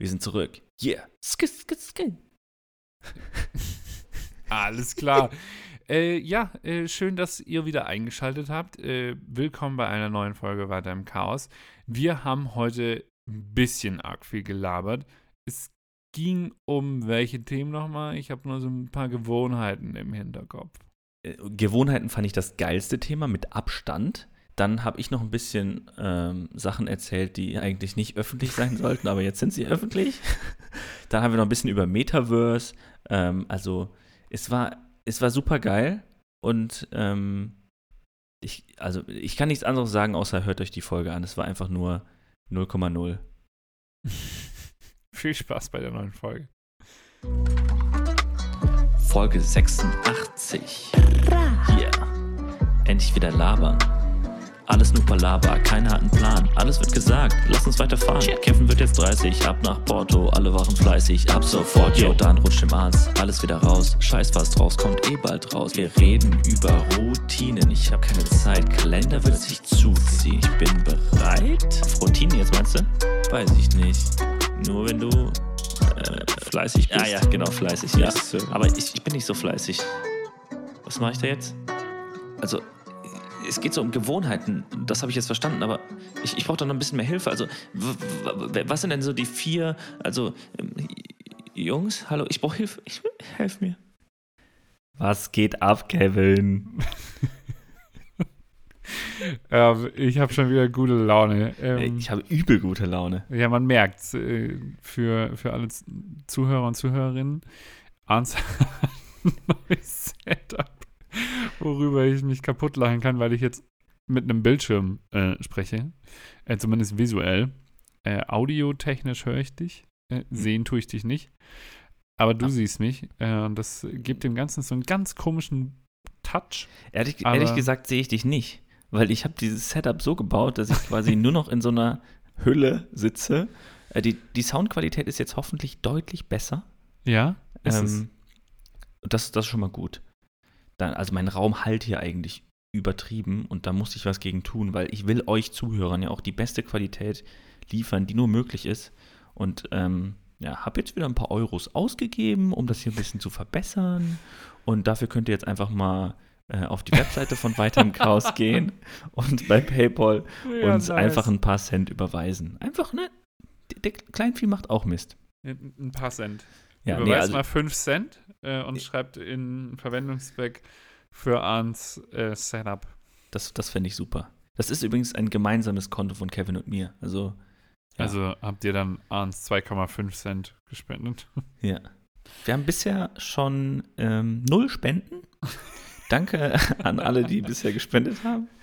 Wir sind zurück. Yeah. Sk sk sk Alles klar. äh, ja, äh, schön, dass ihr wieder eingeschaltet habt. Äh, willkommen bei einer neuen Folge Weiter im Chaos. Wir haben heute ein bisschen arg viel gelabert. Es ging um welche Themen nochmal? Ich habe nur so ein paar Gewohnheiten im Hinterkopf. Äh, Gewohnheiten fand ich das geilste Thema mit Abstand. Dann habe ich noch ein bisschen ähm, Sachen erzählt, die eigentlich nicht öffentlich sein sollten, aber jetzt sind sie öffentlich. Dann haben wir noch ein bisschen über Metaverse. Ähm, also es war, es war super geil und ähm, ich, also ich kann nichts anderes sagen, außer hört euch die Folge an. Es war einfach nur 0,0. Viel Spaß bei der neuen Folge. Folge 86. Yeah. Endlich wieder labern. Alles nur Palaber, keiner hat einen Plan. Alles wird gesagt, lass uns weiterfahren. Kevin wird jetzt 30, ab nach Porto, alle waren fleißig, ab sofort, yo, dann rutscht im Arzt, alles wieder raus. Scheiß was draus, kommt eh bald raus. Wir reden über Routinen, ich hab keine Zeit, Kalender wird sich zuziehen. Ich bin bereit. Auf Routinen jetzt meinst du? Weiß ich nicht. Nur wenn du äh, fleißig bist. Ah ja, genau, fleißig, ja. Aber ich, ich bin nicht so fleißig. Was mache ich da jetzt? Also, es geht so um Gewohnheiten. Das habe ich jetzt verstanden, aber ich, ich brauche da noch ein bisschen mehr Hilfe. Also, was sind denn so die vier, also, ähm, Jungs, hallo, ich brauche Hilfe. Ich, helf mir. Was geht ab, Kevin? Ähm, ich habe schon wieder gute Laune. Ähm, Ich habe übel gute Laune. Ja, man merkt äh, für, für alle Zuhörer und Zuhörerinnen, Arns hat ein neues Setup, worüber ich mich kaputt lachen kann, weil ich jetzt mit einem Bildschirm äh, spreche, äh, zumindest visuell. Äh, audiotechnisch höre ich dich, äh, sehen tue ich dich nicht, aber du Ah. siehst mich äh, und das gibt dem Ganzen so einen ganz komischen Touch. Ehrlich, ehrlich gesagt sehe ich dich nicht, weil ich habe dieses Setup so gebaut, dass ich quasi nur noch in so einer Hülle sitze. Äh, die, die Soundqualität ist jetzt hoffentlich deutlich besser. Ja, ist es. Ähm, das, das ist schon mal gut. Dann, also mein Raum halt hier eigentlich übertrieben und da musste ich was gegen tun, weil ich will euch Zuhörern ja auch die beste Qualität liefern, die nur möglich ist. Und ähm, ja, habe jetzt wieder ein paar Euros ausgegeben, um das hier ein bisschen zu verbessern. Und dafür könnt ihr jetzt einfach mal äh, auf die Webseite von Weiter im Chaos gehen und bei PayPal Ja, uns nice. einfach ein paar Cent überweisen. Einfach, ne? Der, der Kleinvieh macht auch Mist. Ein paar Cent. Ja, nee, Überweist also, mal 5 Cent äh, und schreibt in Verwendungszweck für Arns äh, Setup. Das, das fände ich super. Das ist übrigens ein gemeinsames Konto von Kevin und mir. Also, Ja. Also habt ihr dann Arns 2,5 Cent gespendet. ja. Wir haben bisher schon ähm, null Spenden. Danke an alle, die bisher gespendet haben.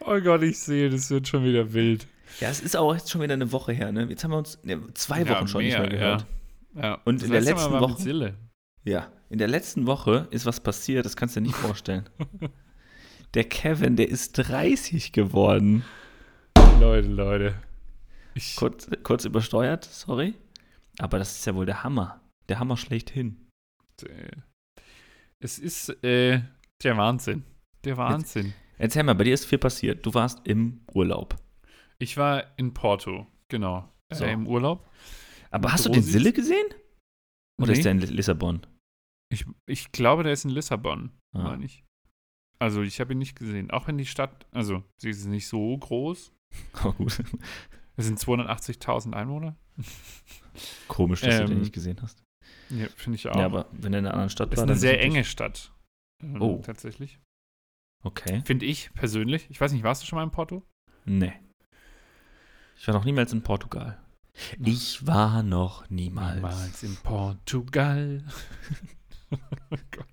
Oh Gott, ich sehe, das wird schon wieder wild. Ja, es ist auch jetzt schon wieder eine Woche her, ne? Jetzt haben wir uns ne, zwei Wochen schon nicht mehr gehört. Ja. Ja. Und Das in der letzten Woche-. Ja, in der letzten Woche ist was passiert, das kannst du dir nicht vorstellen. Der Kevin, der ist 30 geworden. Leute, Leute. Ich, Kurz, kurz übersteuert, sorry. Aber das ist ja wohl der Hammer. Der Hammer schlechthin. äh, es ist äh, der Wahnsinn. Der Wahnsinn. Erzähl mal, bei dir ist viel passiert. Du warst im Urlaub. Ich war in Porto, genau. So. Äh, Im Urlaub. Aber hast du den? Sille gesehen? Oder Nee. ist der in Lissabon? Ich, ich glaube, der ist in Lissabon, Ah. meine ich. Also ich habe ihn nicht gesehen. Auch wenn die Stadt, also sie ist nicht so groß. Oh, gut. Es sind 280.000 Einwohner. Komisch, dass du den Ähm, nicht gesehen hast. Ja, finde ich auch. Ja, aber wenn er in einer anderen Stadt ist war, eine dann sehr enge Stadt. Ähm, Oh. Tatsächlich. Okay. Finde ich persönlich. Ich weiß nicht, warst du schon mal in Porto? Nee. Ich war noch niemals in Portugal. Ich war noch niemals. Niemals in Portugal. oh Gott.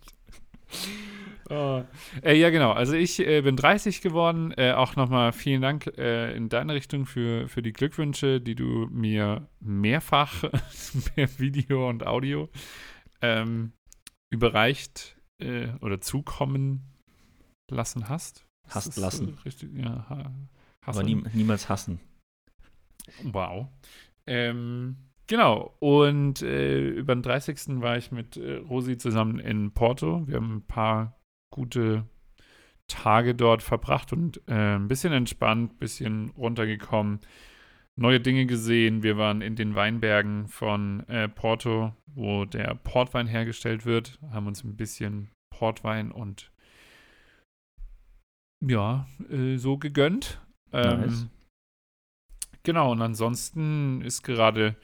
Oh. Äh, ja, genau. Also ich äh, bin 30 geworden. Äh, auch nochmal vielen Dank äh, in deine Richtung für, für die Glückwünsche, die du mir mehrfach per Video und Audio ähm, überreicht äh, oder zukommen lassen hast. Hast lassen. Richtig, ja, ha, Aber hassen? nie, niemals hassen. Wow. Ähm, genau. Und äh, über den 30. war ich mit äh, Rosi zusammen in Porto. Wir haben ein paar gute Tage dort verbracht und äh, ein bisschen entspannt, ein bisschen runtergekommen. neue Dinge gesehen. Wir waren in den Weinbergen von äh, Porto, wo der Portwein hergestellt wird, haben uns ein bisschen Portwein und ja, äh, so gegönnt. Ähm, Nice. Genau, und ansonsten ist gerade,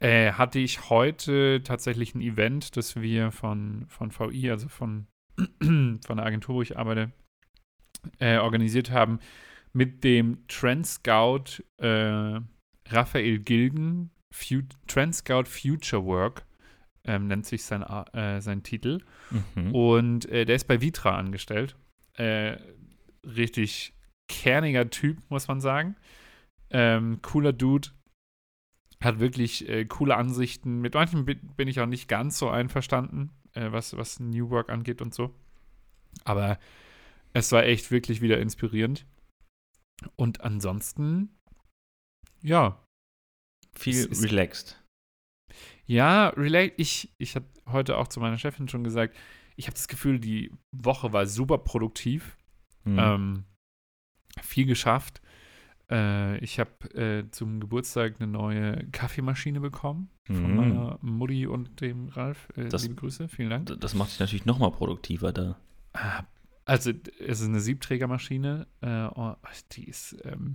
äh, hatte ich heute tatsächlich ein Event, das wir von, von VI, also von, von der Agentur, wo ich arbeite, äh, organisiert haben, mit dem Trend Scout äh, Raphael Gilgen, Fu Trend Scout Future Work, ähm, nennt sich sein, äh, sein Titel. Mhm. Und äh, der ist bei Vitra angestellt. Äh, richtig kerniger Typ, muss man sagen. Ähm, cooler Dude. Hat wirklich äh, coole Ansichten. Mit manchen bi- bin ich auch nicht ganz so einverstanden, äh, was, was New Work angeht und so. Aber es war echt wirklich wieder inspirierend. Und ansonsten, ja, Viel ist- relaxed. Ja, relate. Ich, ich habe heute auch zu meiner Chefin schon gesagt, ich habe das Gefühl, die Woche war super produktiv. Mhm. Ähm, viel geschafft. Äh, ich habe äh, zum Geburtstag eine neue Kaffeemaschine bekommen von Mhm. meiner Mutti und dem Ralf. Äh, Das- liebe Grüße, vielen Dank. Das macht dich natürlich noch mal produktiver da. Ah, Also, es ist eine Siebträgermaschine. Äh, oh, die ist, ähm,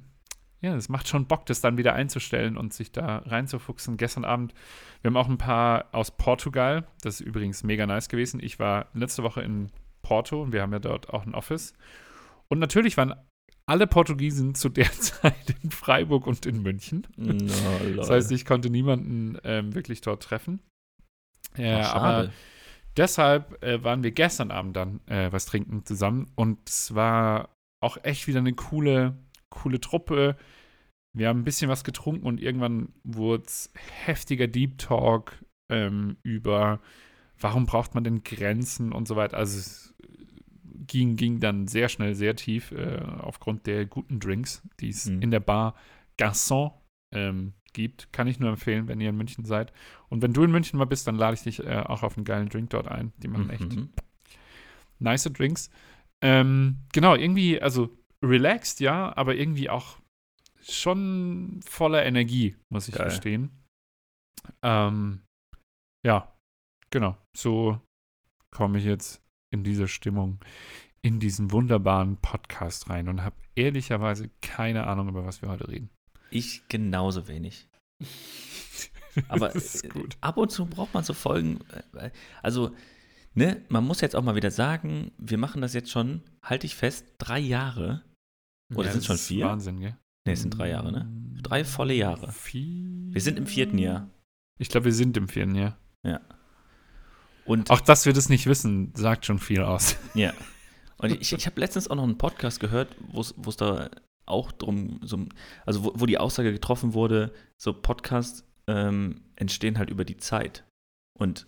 ja, es macht schon Bock, das dann wieder einzustellen und sich da reinzufuchsen. Gestern Abend, wir haben auch ein paar aus Portugal. Das ist übrigens mega nice gewesen. Ich war letzte Woche in Porto und wir haben ja dort auch ein Office. Und natürlich waren alle Portugiesen zu der Zeit in Freiburg und in München. No, Das heißt, ich konnte niemanden ähm, wirklich dort treffen. Ja, Ach, aber deshalb äh, waren wir gestern Abend dann äh, was trinken zusammen und es war auch echt wieder eine coole, coole Truppe. Wir haben ein bisschen was getrunken und irgendwann wurde es heftiger Deep Talk ähm, über, warum braucht man denn Grenzen und so weiter. Also ging, ging dann sehr schnell sehr tief äh, aufgrund der guten Drinks, die es Mhm. in der Bar Garçon ähm, gibt. Kann ich nur empfehlen, wenn ihr in München seid. Und wenn du in München mal bist, dann lade ich dich äh, auch auf einen geilen Drink dort ein. Die machen echt Mhm. nice Drinks. Ähm, genau, irgendwie, also relaxed, ja, aber irgendwie auch schon voller Energie, muss ich Geil. gestehen. Ähm, ja, genau. So komme ich jetzt in diese Stimmung, in diesen wunderbaren Podcast rein und habe ehrlicherweise keine Ahnung, über was wir heute reden. Ich genauso wenig. Aber ist äh, gut. ab und zu braucht man so Folgen. äh, Also, ne, man muss jetzt auch mal wieder sagen, wir machen das jetzt schon, halte ich fest, drei Jahre. Oh, das sind schon ist vier? Wahnsinn, gell? Ne, es sind drei Jahre, ne? Drei volle Jahre. Vier? Wir sind im vierten Jahr. Ich glaube, wir sind im vierten Jahr. Und Auch dass wir das nicht wissen, sagt schon viel aus. Ja. Und ich, ich habe letztens auch noch einen Podcast gehört, wo es da auch drum, so, also wo, wo die Aussage getroffen wurde, so Podcasts ähm, entstehen halt über die Zeit. Und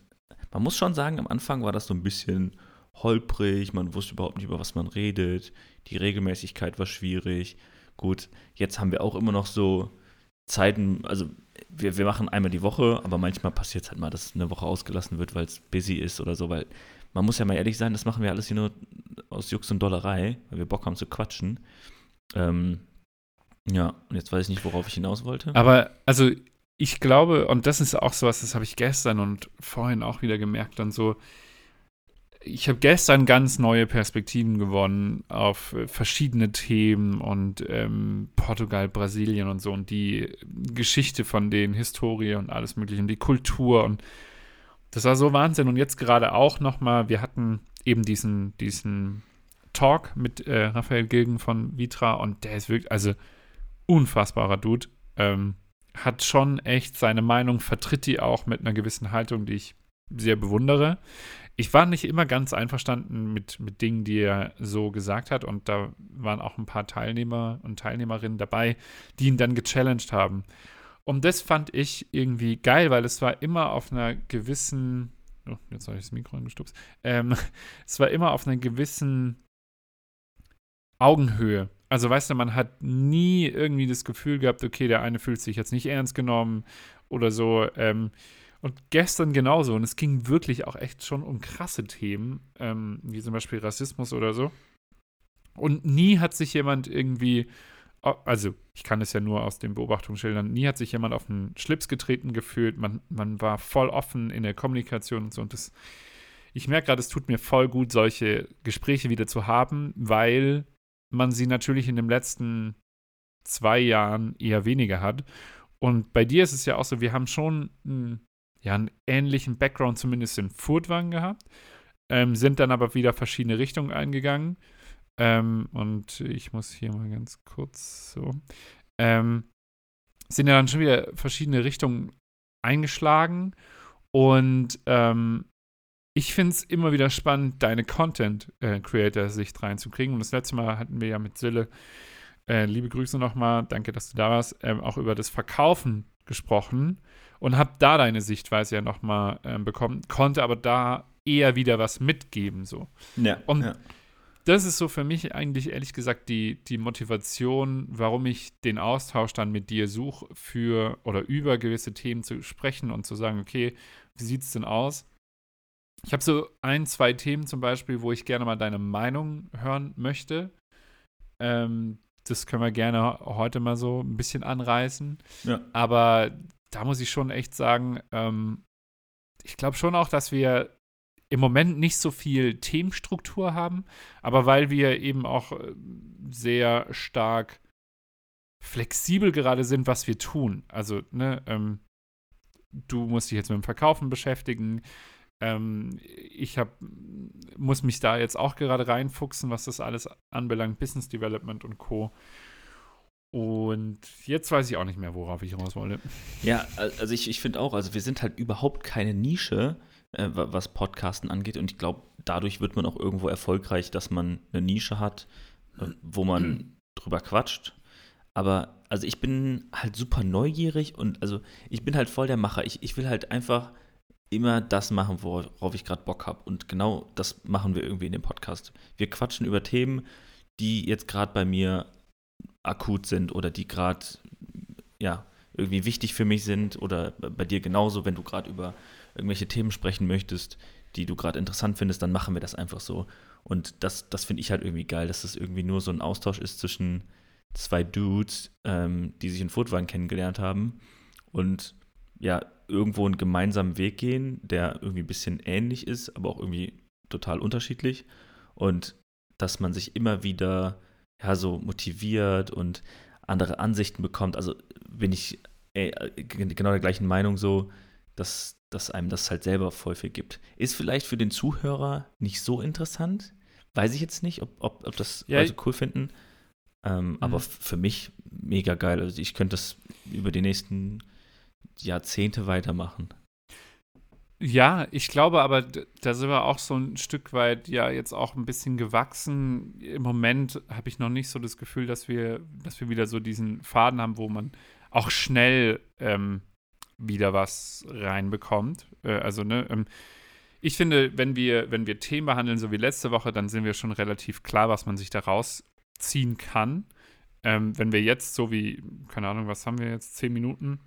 man muss schon sagen, am Anfang war das so ein bisschen holprig, man wusste überhaupt nicht, über was man redet, die Regelmäßigkeit war schwierig. Gut, jetzt haben wir auch immer noch so Zeiten, also wir, wir machen einmal die Woche, aber manchmal passiert es halt mal, dass eine Woche ausgelassen wird, weil es busy ist oder so, weil man muss ja mal ehrlich sein, das machen wir alles hier nur aus Jux und Dollerei, weil wir Bock haben zu quatschen. Ähm, ja, und jetzt weiß ich nicht, worauf ich hinaus wollte. Aber also ich glaube, und das ist auch sowas, das habe ich gestern und vorhin auch wieder gemerkt und so. Ich habe gestern ganz neue Perspektiven gewonnen auf verschiedene Themen und ähm, Portugal, Brasilien und so und die Geschichte von denen, Historie und alles Mögliche und die Kultur und das war so Wahnsinn. Und jetzt gerade auch nochmal, wir hatten eben diesen, diesen Talk mit äh, Raphael Gilgen von Vitra und der ist wirklich, also unfassbarer Dude. Ähm, hat schon echt seine Meinung, vertritt die auch mit einer gewissen Haltung, die ich sehr bewundere. Ich war nicht immer ganz einverstanden mit, mit Dingen, die er so gesagt hat. Und da waren auch ein paar Teilnehmer und Teilnehmerinnen dabei, die ihn dann gechallenged haben. Und das fand ich irgendwie geil, weil es war immer auf einer gewissen, oh, jetzt habe ich das Mikro angestupst, ähm, es war immer auf einer gewissen Augenhöhe. Also weißt du, man hat nie irgendwie das Gefühl gehabt, okay, der eine fühlt sich jetzt nicht ernst genommen oder so. Ähm, und gestern genauso. Und es ging wirklich auch echt schon um krasse Themen, ähm, wie zum Beispiel Rassismus oder so. Und nie hat sich jemand irgendwie also ich kann es ja nur aus den Beobachtungen schildern, nie hat sich jemand auf den Schlips getreten gefühlt. Man, man war voll offen in der Kommunikation und so. Und das, ich merke gerade, es tut mir voll gut, solche Gespräche wieder zu haben, weil man sie natürlich in den letzten zwei Jahren eher weniger hat. Und bei dir ist es ja auch so, wir haben schon einen, ja, einen ähnlichen Background, zumindest in Furtwangen gehabt, ähm, sind dann aber wieder verschiedene Richtungen eingegangen. Ähm, und ich muss hier mal ganz kurz so. Ähm, sind ja dann schon wieder verschiedene Richtungen eingeschlagen. Und ähm, ich finde es immer wieder spannend, deine Content-Creator-Sicht reinzukriegen. Und das letzte Mal hatten wir ja mit Sille, äh, liebe Grüße nochmal, danke, dass du da warst, ähm, auch über das Verkaufen gesprochen und habe da deine Sichtweise ja nochmal ähm, bekommen, konnte aber da eher wieder was mitgeben. So. Ja, und ja das ist so für mich eigentlich ehrlich gesagt die, die Motivation, warum ich den Austausch dann mit dir suche, für oder über gewisse Themen zu sprechen und zu sagen, okay, wie sieht es denn aus? Ich habe so ein, zwei Themen zum Beispiel, wo ich gerne mal deine Meinung hören möchte. Ähm, das können wir gerne heute mal so ein bisschen anreißen. Ja. Aber da muss ich schon echt sagen, ähm, ich glaube schon auch, dass wir im Moment nicht so viel Themenstruktur haben, aber weil wir eben auch äh, sehr stark flexibel gerade sind, was wir tun. Also, ne, ähm, du musst dich jetzt mit dem Verkaufen beschäftigen. Ähm, ich hab, muss mich da jetzt auch gerade reinfuchsen, was das alles anbelangt, Business Development und Co. Und jetzt weiß ich auch nicht mehr, worauf ich raus wollte. Ja, also ich, ich finde auch, also wir sind halt überhaupt keine Nische äh, was Podcasten angeht. Und ich glaube, dadurch wird man auch irgendwo erfolgreich, dass man eine Nische hat, äh, wo man drüber quatscht. Aber also ich bin halt super neugierig und also ich bin halt voll der Macher. Ich, ich will halt einfach immer das machen, worauf ich gerade Bock habe. Und genau das machen wir irgendwie in dem Podcast. Wir quatschen über Themen, die jetzt gerade bei mir akut sind oder die gerade ja irgendwie wichtig für mich sind oder bei dir genauso, wenn du gerade über irgendwelche Themen sprechen möchtest, die du gerade interessant findest, dann machen wir das einfach so. Und das, das finde ich halt irgendwie geil, dass das irgendwie nur so ein Austausch ist zwischen zwei Dudes, ähm, die sich in Footwagen kennengelernt haben und ja, irgendwo einen gemeinsamen Weg gehen, der irgendwie ein bisschen ähnlich ist, aber auch irgendwie total unterschiedlich. Und dass man sich immer wieder ja so motiviert und andere Ansichten bekommt. Also bin ich ey, genau der gleichen Meinung so, dass dass einem das halt selber voll viel gibt. Ist vielleicht für den Zuhörer nicht so interessant. Weiß ich jetzt nicht, ob, ob, ob das ja, Leute cool finden. Ähm, mhm. Aber für mich mega geil. Also ich könnte das über die nächsten Jahrzehnte weitermachen. Ja, ich glaube aber, da sind wir auch so ein Stück weit ja jetzt auch ein bisschen gewachsen. Im Moment habe ich noch nicht so das Gefühl, dass wir, dass wir wieder so diesen Faden haben, wo man auch schnell ähm, wieder was reinbekommt. Äh, also, ne, ähm, ich finde, wenn wir, wenn wir Themen behandeln, so wie letzte Woche, dann sind wir schon relativ klar, was man sich da rausziehen kann. Ähm, wenn wir jetzt so wie, keine Ahnung, was haben wir jetzt, zehn Minuten,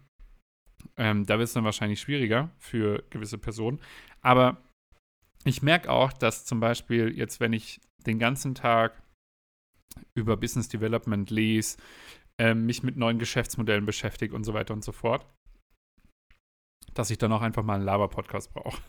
ähm, da wird es dann wahrscheinlich schwieriger für gewisse Personen. Aber ich merke auch, dass zum Beispiel jetzt, wenn ich den ganzen Tag über Business Development lese, äh, mich mit neuen Geschäftsmodellen beschäftige und so weiter und so fort, dass ich dann auch einfach mal einen Laber-Podcast brauche.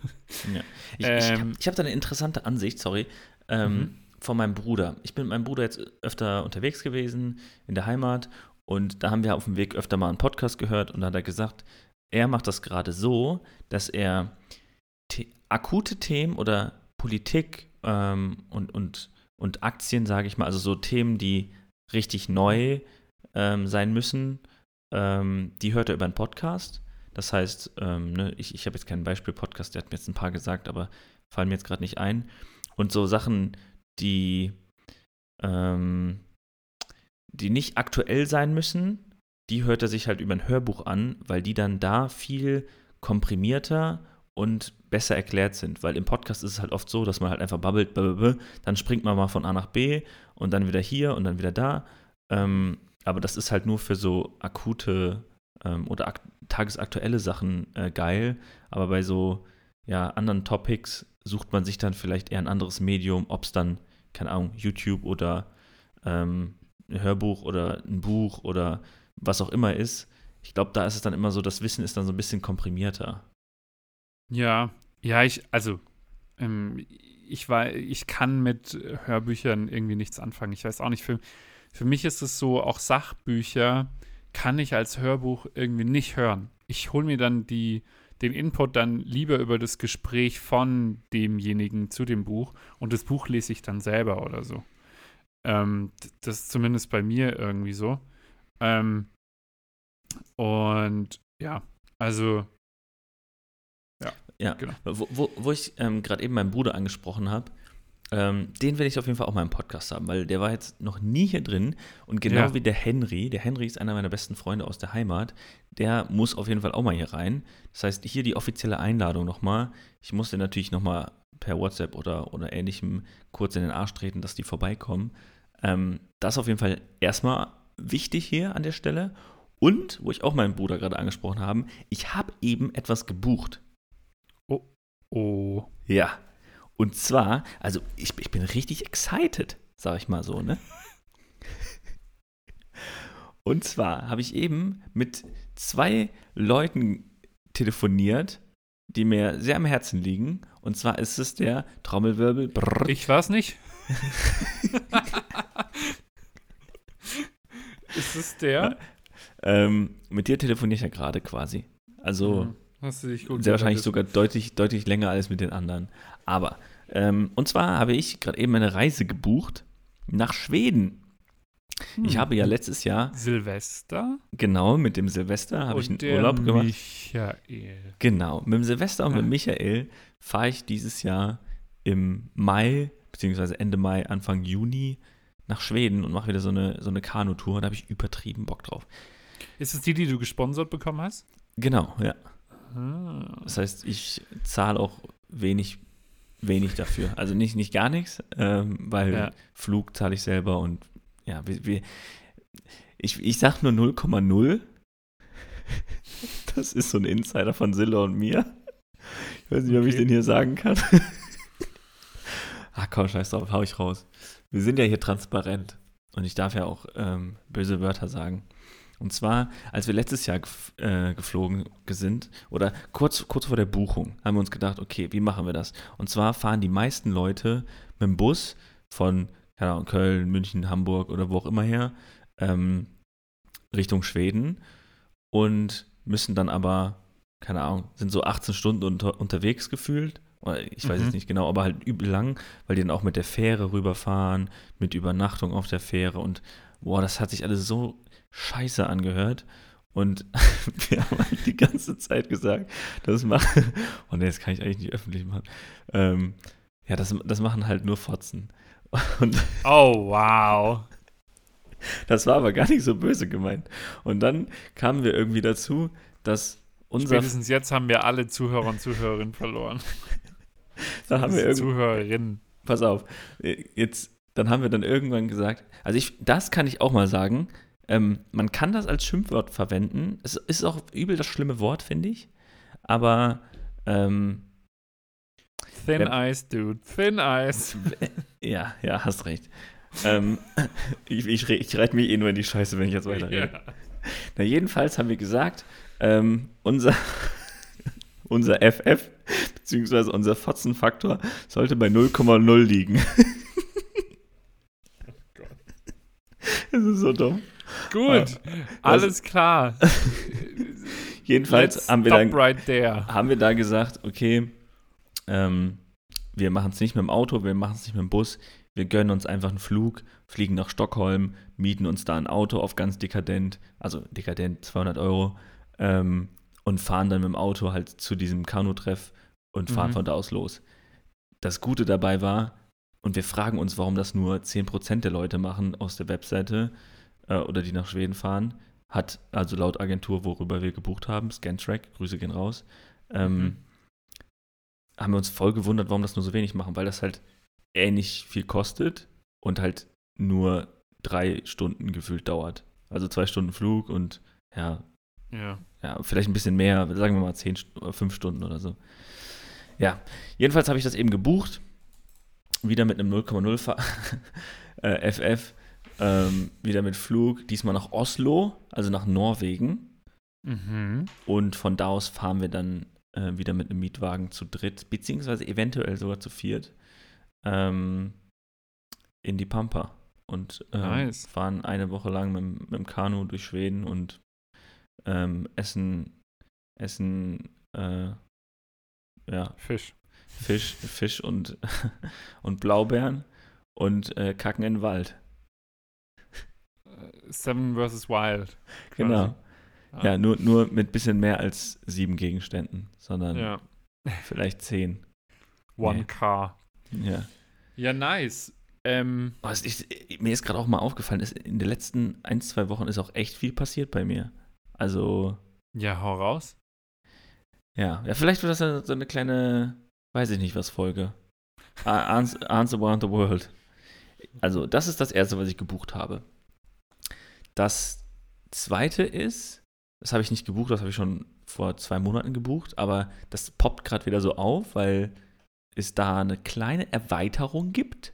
Ja. Ich, ähm, ich habe hab da eine interessante Ansicht, sorry, ähm, mhm. von meinem Bruder. Ich bin mit meinem Bruder jetzt öfter unterwegs gewesen in der Heimat und da haben wir auf dem Weg öfter mal einen Podcast gehört und da hat er gesagt, er macht das gerade so, dass er akute Themen oder Politik ähm, und, und, und Aktien, sage ich mal, also so Themen, die richtig neu ähm, sein müssen, ähm, die hört er über einen Podcast das heißt, ähm, ne, ich, ich habe jetzt keinen Beispiel-Podcast, der hat mir jetzt ein paar gesagt, aber fallen mir jetzt gerade nicht ein. Und so Sachen, die, ähm, die nicht aktuell sein müssen, die hört er sich halt über ein Hörbuch an, weil die dann da viel komprimierter und besser erklärt sind. Weil im Podcast ist es halt oft so, dass man halt einfach babbelt, dann springt man mal von A nach B und dann wieder hier und dann wieder da. Ähm, aber das ist halt nur für so akute ähm, oder tagesaktuelle Sachen äh, geil, aber bei so ja, anderen Topics sucht man sich dann vielleicht eher ein anderes Medium, ob es dann, keine Ahnung, YouTube oder ähm, ein Hörbuch oder ein Buch oder was auch immer ist, ich glaube, da ist es dann immer so, das Wissen ist dann so ein bisschen komprimierter. Ja, ja, ich, also, ähm, ich war, ich kann mit Hörbüchern irgendwie nichts anfangen. Ich weiß auch nicht, für, für mich ist es so, auch Sachbücher kann ich als Hörbuch irgendwie nicht hören. Ich hole mir dann die, den Input dann lieber über das Gespräch von demjenigen zu dem Buch und das Buch lese ich dann selber oder so. Ähm, das ist zumindest bei mir irgendwie so. Ähm, und ja, also ja. Ja, genau. Wo, wo, wo ich ähm, gerade eben meinen Bruder angesprochen habe, ähm, den werde ich auf jeden Fall auch mal im Podcast haben, weil der war jetzt noch nie hier drin und genau ja. wie der Henry, der Henry ist einer meiner besten Freunde aus der Heimat, der muss auf jeden Fall auch mal hier rein. Das heißt, hier die offizielle Einladung nochmal. Ich musste natürlich nochmal per WhatsApp oder, oder ähnlichem kurz in den Arsch treten, dass die vorbeikommen. Ähm, das ist auf jeden Fall erstmal wichtig hier an der Stelle. Und, wo ich auch meinen Bruder gerade angesprochen habe, ich habe eben etwas gebucht. Oh. Oh. Ja. Und zwar, also ich, ich bin richtig excited, sag ich mal so, ne? Und zwar habe ich eben mit zwei Leuten telefoniert, die mir sehr am Herzen liegen. Und zwar ist es der Trommelwirbel. Brrr. Ich weiß nicht. ist es der? Ähm, mit dir telefoniere ich ja gerade quasi. Also mhm. Hast du dich gut sehr wahrscheinlich sogar deutlich, deutlich länger als mit den anderen. Aber, ähm, und zwar habe ich gerade eben eine Reise gebucht nach Schweden. Hm. Ich habe ja letztes Jahr. Silvester? Genau, mit dem Silvester habe ich einen Urlaub gemacht. Michael. Genau, mit dem Silvester und mit Michael fahre ich dieses Jahr im Mai, beziehungsweise Ende Mai, Anfang Juni nach Schweden und mache wieder so eine, so eine Kanutour. Da habe ich übertrieben Bock drauf. Ist es die, die du gesponsert bekommen hast? Genau, ja. Ah. Das heißt, ich zahle auch wenig, wenig dafür. Also nicht, nicht gar nichts, ähm, weil ja. Flug zahle ich selber und ja, wir, wir, ich, ich sag nur 0,0. Das ist so ein Insider von Silla und mir. Ich weiß nicht, ob ich den hier sagen kann. Ach komm, scheiß drauf, hau ich raus. Wir sind ja hier transparent und ich darf ja auch ähm, böse Wörter sagen. Und zwar, als wir letztes Jahr äh, geflogen sind, oder kurz, kurz vor der Buchung, haben wir uns gedacht, okay, wie machen wir das? Und zwar fahren die meisten Leute mit dem Bus von keine Ahnung, Köln, München, Hamburg oder wo auch immer her ähm, Richtung Schweden und müssen dann aber, keine Ahnung, sind so 18 Stunden unter, unterwegs gefühlt. Ich weiß mhm. es nicht genau, aber halt übel lang, weil die dann auch mit der Fähre rüberfahren, mit Übernachtung auf der Fähre und boah, das hat sich alles so scheiße angehört. Und wir haben halt die ganze Zeit gesagt, das machen, oh ne, das kann ich eigentlich nicht öffentlich machen. Ähm, ja, das, das machen halt nur Fotzen. Und oh, wow. Das war aber gar nicht so böse gemeint. Und dann kamen wir irgendwie dazu, dass unser. Spätestens jetzt haben wir alle Zuhörer und Zuhörerinnen verloren. dann haben wir irgendwie. Zuhörerinnen. Pass auf. Jetzt, dann haben wir dann irgendwann gesagt, also ich, das kann ich auch mal sagen. Ähm, man kann das als Schimpfwort verwenden. Es ist auch übel das schlimme Wort, finde ich. Aber ähm, Thin Wenn, Ice, dude. Thin Ice. Ja, ja, hast recht. ähm, ich, ich, ich reite mich eh nur in die Scheiße, wenn ich jetzt weiterrede. Ja. Na, jedenfalls haben wir gesagt, ähm, unser, unser FF, beziehungsweise unser Fotzenfaktor, sollte bei 0,0 liegen. oh. Das ist so dumm. Gut, alles klar. Jedenfalls haben wir, dann, right haben wir da gesagt, okay, ähm, wir machen es nicht mit dem Auto, wir machen es nicht mit dem Bus, wir gönnen uns einfach einen Flug, fliegen nach Stockholm, mieten uns da ein Auto auf ganz dekadent, also dekadent 200 Euro ähm, und fahren dann mit dem Auto halt zu diesem Kanu-Treff und fahren mhm. von da aus los. Das Gute dabei war, und wir fragen uns, warum das nur 10% der Leute machen aus der Webseite äh, oder die nach Schweden fahren, hat also laut Agentur, worüber wir gebucht haben, Scantrack, Grüße gehen raus, ähm, mhm haben wir uns voll gewundert, warum das nur so wenig machen, weil das halt ähnlich viel kostet und halt nur drei Stunden gefühlt dauert. Also zwei Stunden Flug und ja, ja, ja vielleicht ein bisschen mehr, sagen wir mal zehn, fünf Stunden oder so. Ja, jedenfalls habe ich das eben gebucht, wieder mit einem 0,0 äh, FF ähm, wieder mit Flug, diesmal nach Oslo, also nach Norwegen. Mhm. Und von da aus fahren wir dann äh, wieder mit einem Mietwagen zu dritt, beziehungsweise eventuell sogar zu viert, ähm, in die Pampa. Und ähm, Nice. fahren eine Woche lang mit, dem- mit dem Kanu durch Schweden und ähm, essen, essen äh, ja, Fisch. Fisch, Fisch und, und Blaubeeren und äh, kacken in den Wald. Seven vs. Wild. quasi. Genau. Ah. Ja, nur, nur mit bisschen mehr als sieben Gegenständen, sondern Ja. vielleicht zehn. 1K. Ja. Ja, nice. Ähm, Was ich, mir ist gerade auch mal aufgefallen, in den letzten ein, zwei Wochen ist auch echt viel passiert bei mir. Also, ja, hau raus. ja, ja vielleicht wird das ja so eine kleine, weiß ich nicht was, Folge. Arns Around the World. Also, das ist das erste, was ich gebucht habe. Das zweite ist, das habe ich nicht gebucht, das habe ich schon vor zwei Monaten gebucht, aber das poppt gerade wieder so auf, weil es da eine kleine Erweiterung gibt.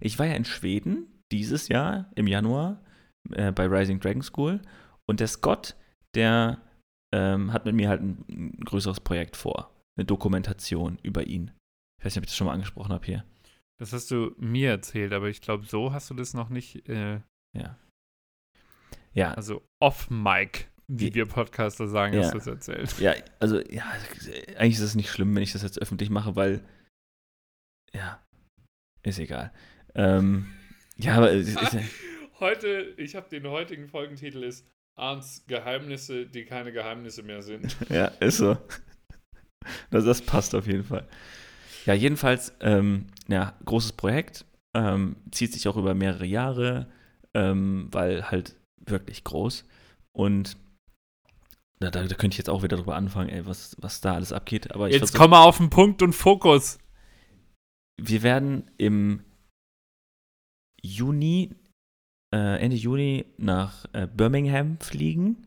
Ich war ja in Schweden dieses Jahr im Januar äh, bei Rising Dragon School und der Scott, der ähm, hat mit mir halt ein, ein größeres Projekt vor. Eine Dokumentation über ihn. Ich weiß nicht, ob ich das schon mal angesprochen habe hier. Das hast du mir erzählt, aber ich glaube, so hast du das noch nicht, äh, Ja. Ja, also off-Mic, wie Wie- wir Podcaster sagen, Ja. hast du es erzählt. Ja, also, ja, eigentlich ist es nicht schlimm, wenn ich das jetzt öffentlich mache, weil, ja, ist egal. Ähm, ja, aber es ist, Heute, ich habe den heutigen Folgentitel ist Arns Geheimnisse, die keine Geheimnisse mehr sind. ja, ist so. Das, das passt auf jeden Fall. Ja, jedenfalls, ähm, ja, großes Projekt, ähm, zieht sich auch über mehrere Jahre, ähm, weil halt wirklich groß. Und da, da, da könnte ich jetzt auch wieder drüber anfangen, ey, was, was da alles abgeht. Aber ich Jetzt komm mal auf den Punkt und Fokus. wir werden im Juni, äh, Ende Juni nach äh, Birmingham fliegen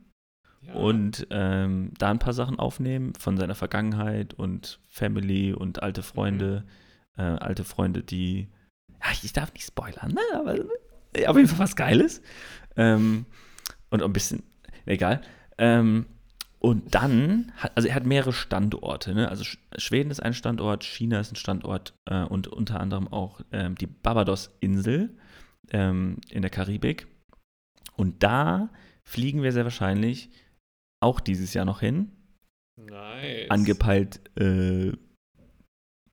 Ja. und ähm, da ein paar Sachen aufnehmen von seiner Vergangenheit und Family und alte Freunde. Äh, alte Freunde, die. Ja, ich darf nicht spoilern, ne? aber auf jeden Fall was Geiles. Ähm, und ein bisschen. Egal. Ähm, und dann, hat, also er hat mehrere Standorte. Ne? Also Sch Schweden ist ein Standort, China ist ein Standort äh, und unter anderem auch ähm, die Barbados-Insel ähm, in der Karibik. Und da fliegen wir sehr wahrscheinlich auch dieses Jahr noch hin. nice. Angepeilt äh,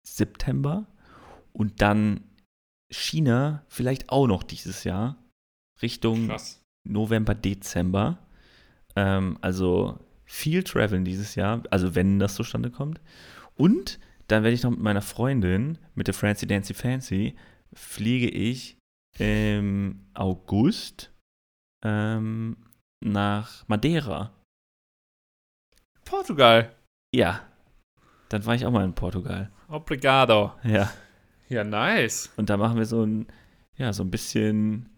September. Und dann China vielleicht auch noch dieses Jahr. Richtung Krass. November, Dezember. Ähm, also viel Traveln dieses Jahr, also wenn das zustande kommt. Und dann werde ich noch mit meiner Freundin, mit der Francie Dancy Fancy, fliege ich im August ähm, nach Madeira. Portugal. Ja, dann war ich auch mal in Portugal. Obrigado. Ja, Ja, nice. und da machen wir so ein, ja, so ein bisschen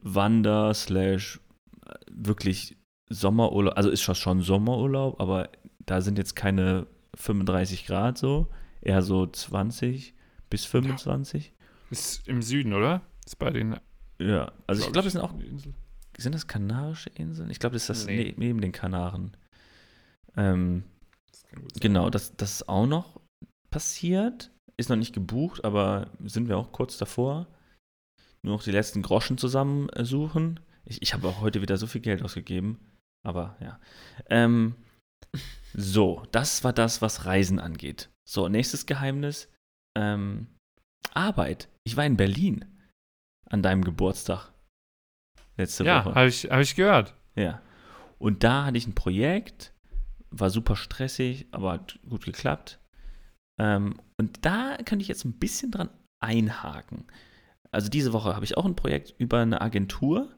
Wander slash äh, wirklich Sommerurlaub. Also ist schon schon Sommerurlaub, aber da sind jetzt keine 35 Grad so, eher so 20 bis 25. Ist im Süden, oder? Ist bei den. Ja, also ich glaube, das sind auch, sind das Kanarische Inseln? Ich glaube, das ist das Nee. ne neben den Kanaren. Ähm, Das. Genau, das, das ist auch noch passiert. Ist noch nicht gebucht, aber sind wir auch kurz davor. Nur noch die letzten Groschen zusammensuchen. Ich, ich habe auch heute wieder so viel Geld ausgegeben. Aber ja. Ähm, so, das war das, was Reisen angeht. So, nächstes Geheimnis. Ähm, Arbeit. Ich war in Berlin an deinem Geburtstag. Letzte Ja, Woche. habe ich, hab ich gehört. Ja. Und da hatte ich ein Projekt, war super stressig, aber hat gut geklappt. Ähm, und da könnte ich jetzt ein bisschen dran einhaken. Also diese Woche habe ich auch ein Projekt über eine Agentur,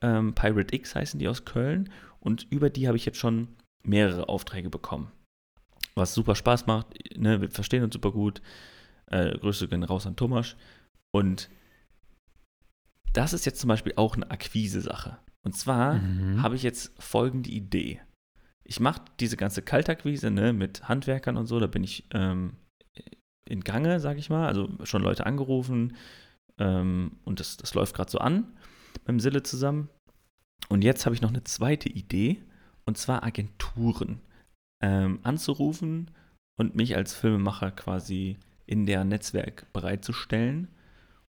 ähm, Pirate X heißen die aus Köln, und über die habe ich jetzt schon mehrere Aufträge bekommen. Was super Spaß macht, ne? wir verstehen uns super gut. Äh, Grüße gehen raus an Thomas. Und das ist jetzt zum Beispiel auch eine Akquise-Sache. Und zwar Mhm. habe ich jetzt folgende Idee. Ich mache diese ganze Kaltakquise ne, mit Handwerkern und so, da bin ich ähm, in Gange, sage ich mal, also schon Leute angerufen ähm, und das, das läuft gerade so an. mit dem Sille zusammen. Und jetzt habe ich noch eine zweite Idee, und zwar Agenturen ähm, anzurufen und mich als Filmemacher quasi in deren Netzwerk bereitzustellen.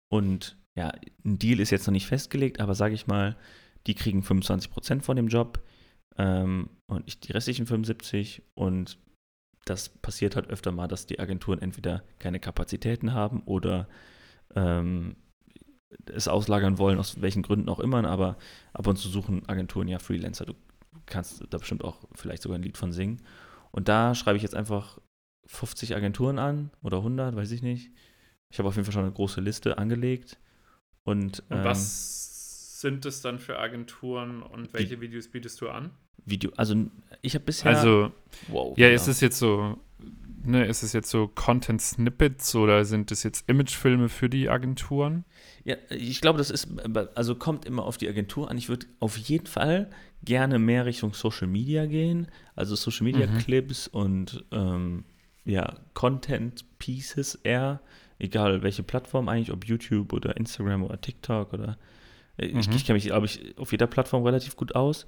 Und ja, ein Deal ist jetzt noch nicht festgelegt, aber sage ich mal, die kriegen 25% von dem Job ähm, und ich die restlichen 75 und das passiert halt öfter mal, dass die Agenturen entweder keine Kapazitäten haben oder ähm, es auslagern wollen, aus welchen Gründen auch immer, aber ab und zu suchen Agenturen ja Freelancer. Du kannst da bestimmt auch vielleicht sogar ein Lied von singen. Und da schreibe ich jetzt einfach 50 Agenturen an oder 100, weiß ich nicht. Ich habe auf jeden Fall schon eine große Liste angelegt. Und, und was sind es dann für Agenturen und welche Videos bietest du an? Video, also ich habe bisher. Also, wow, ja, genau. ist es jetzt so, ne, ist es jetzt so Content Snippets oder sind es jetzt Imagefilme für die Agenturen? Ja, ich glaube, das ist, also kommt immer auf die Agentur an. Ich würde auf jeden Fall gerne mehr Richtung Social Media gehen, also Social Media mhm. Clips und ähm, ja, Content Pieces eher, egal welche Plattform eigentlich, ob YouTube oder Instagram oder TikTok oder äh, mhm. ich, ich kenne mich, glaube ich, auf jeder Plattform relativ gut aus.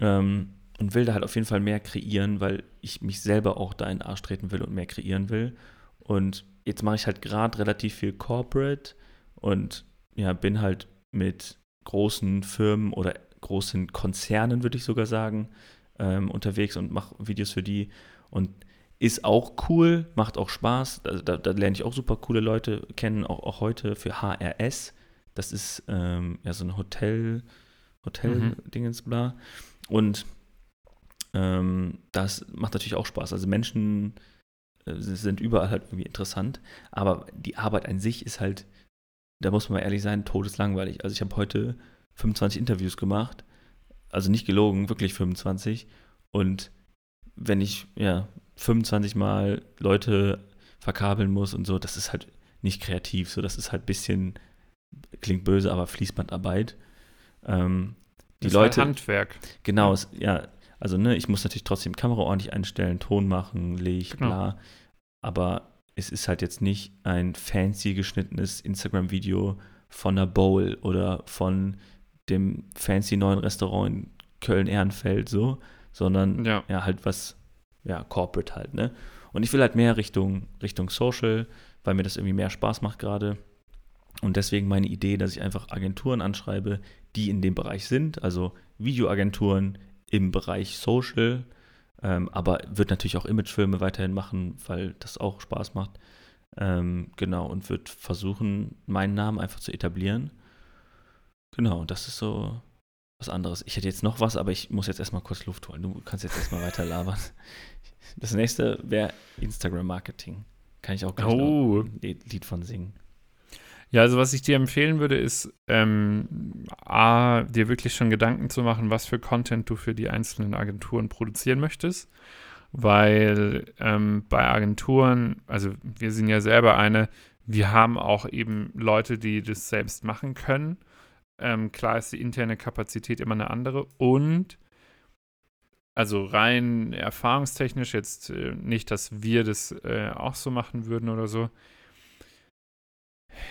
Ähm, und will da halt auf jeden Fall mehr kreieren, weil ich mich selber auch da in den Arsch treten will und mehr kreieren will. Und jetzt mache ich halt gerade relativ viel Corporate und ja, bin halt mit großen Firmen oder großen Konzernen, würde ich sogar sagen, ähm, unterwegs und mache Videos für die. Und ist auch cool, macht auch Spaß. Da, da, da lerne ich auch super coole Leute kennen, auch, auch heute für HRS. Das ist ähm, ja so ein Hotel, Hotel-Dingens, mhm. bla. Und ähm, das macht natürlich auch Spaß. Also Menschen äh, sind überall halt irgendwie interessant, aber die Arbeit an sich ist halt, da muss man mal ehrlich sein, todeslangweilig. Also ich habe heute 25 Interviews gemacht, also nicht gelogen, wirklich 25. Und wenn ich ja 25 Mal Leute verkabeln muss und so, das ist halt nicht kreativ. So, das ist halt ein bisschen, klingt böse, aber Fließbandarbeit. Ähm, die das Leute. Ist halt Handwerk. Genau, es, ja. Also, ne, ich muss natürlich trotzdem Kamera ordentlich einstellen, Ton machen, Licht, genau. bla. Aber es ist halt jetzt nicht ein fancy geschnittenes Instagram-Video von einer Bowl oder von dem fancy neuen Restaurant in Köln-Ehrenfeld so, sondern ja. ja, halt was, ja, corporate halt, ne? Und ich will halt mehr Richtung, Richtung Social, weil mir das irgendwie mehr Spaß macht gerade. Und deswegen meine Idee, dass ich einfach Agenturen anschreibe, die in dem Bereich sind, also Videoagenturen im Bereich Social, ähm, aber wird natürlich auch Imagefilme weiterhin machen, weil das auch Spaß macht. Ähm, genau, und wird versuchen, meinen Namen einfach zu etablieren. Genau, das ist so was anderes. Ich hätte jetzt noch was, aber ich muss jetzt erstmal kurz Luft holen. Du kannst jetzt erstmal weiter labern. Das nächste wäre Instagram-Marketing. Kann ich auch gleich oh. ein Lied von singen. Ja, also was ich dir empfehlen würde, ist, ähm, A, dir wirklich schon Gedanken zu machen, was für Content du für die einzelnen Agenturen produzieren möchtest. Weil ähm, bei Agenturen, also wir sind ja selber eine, wir haben auch eben Leute, die das selbst machen können. Ähm, klar ist die interne Kapazität immer eine andere und also rein erfahrungstechnisch jetzt äh, nicht, dass wir das äh, auch so machen würden oder so,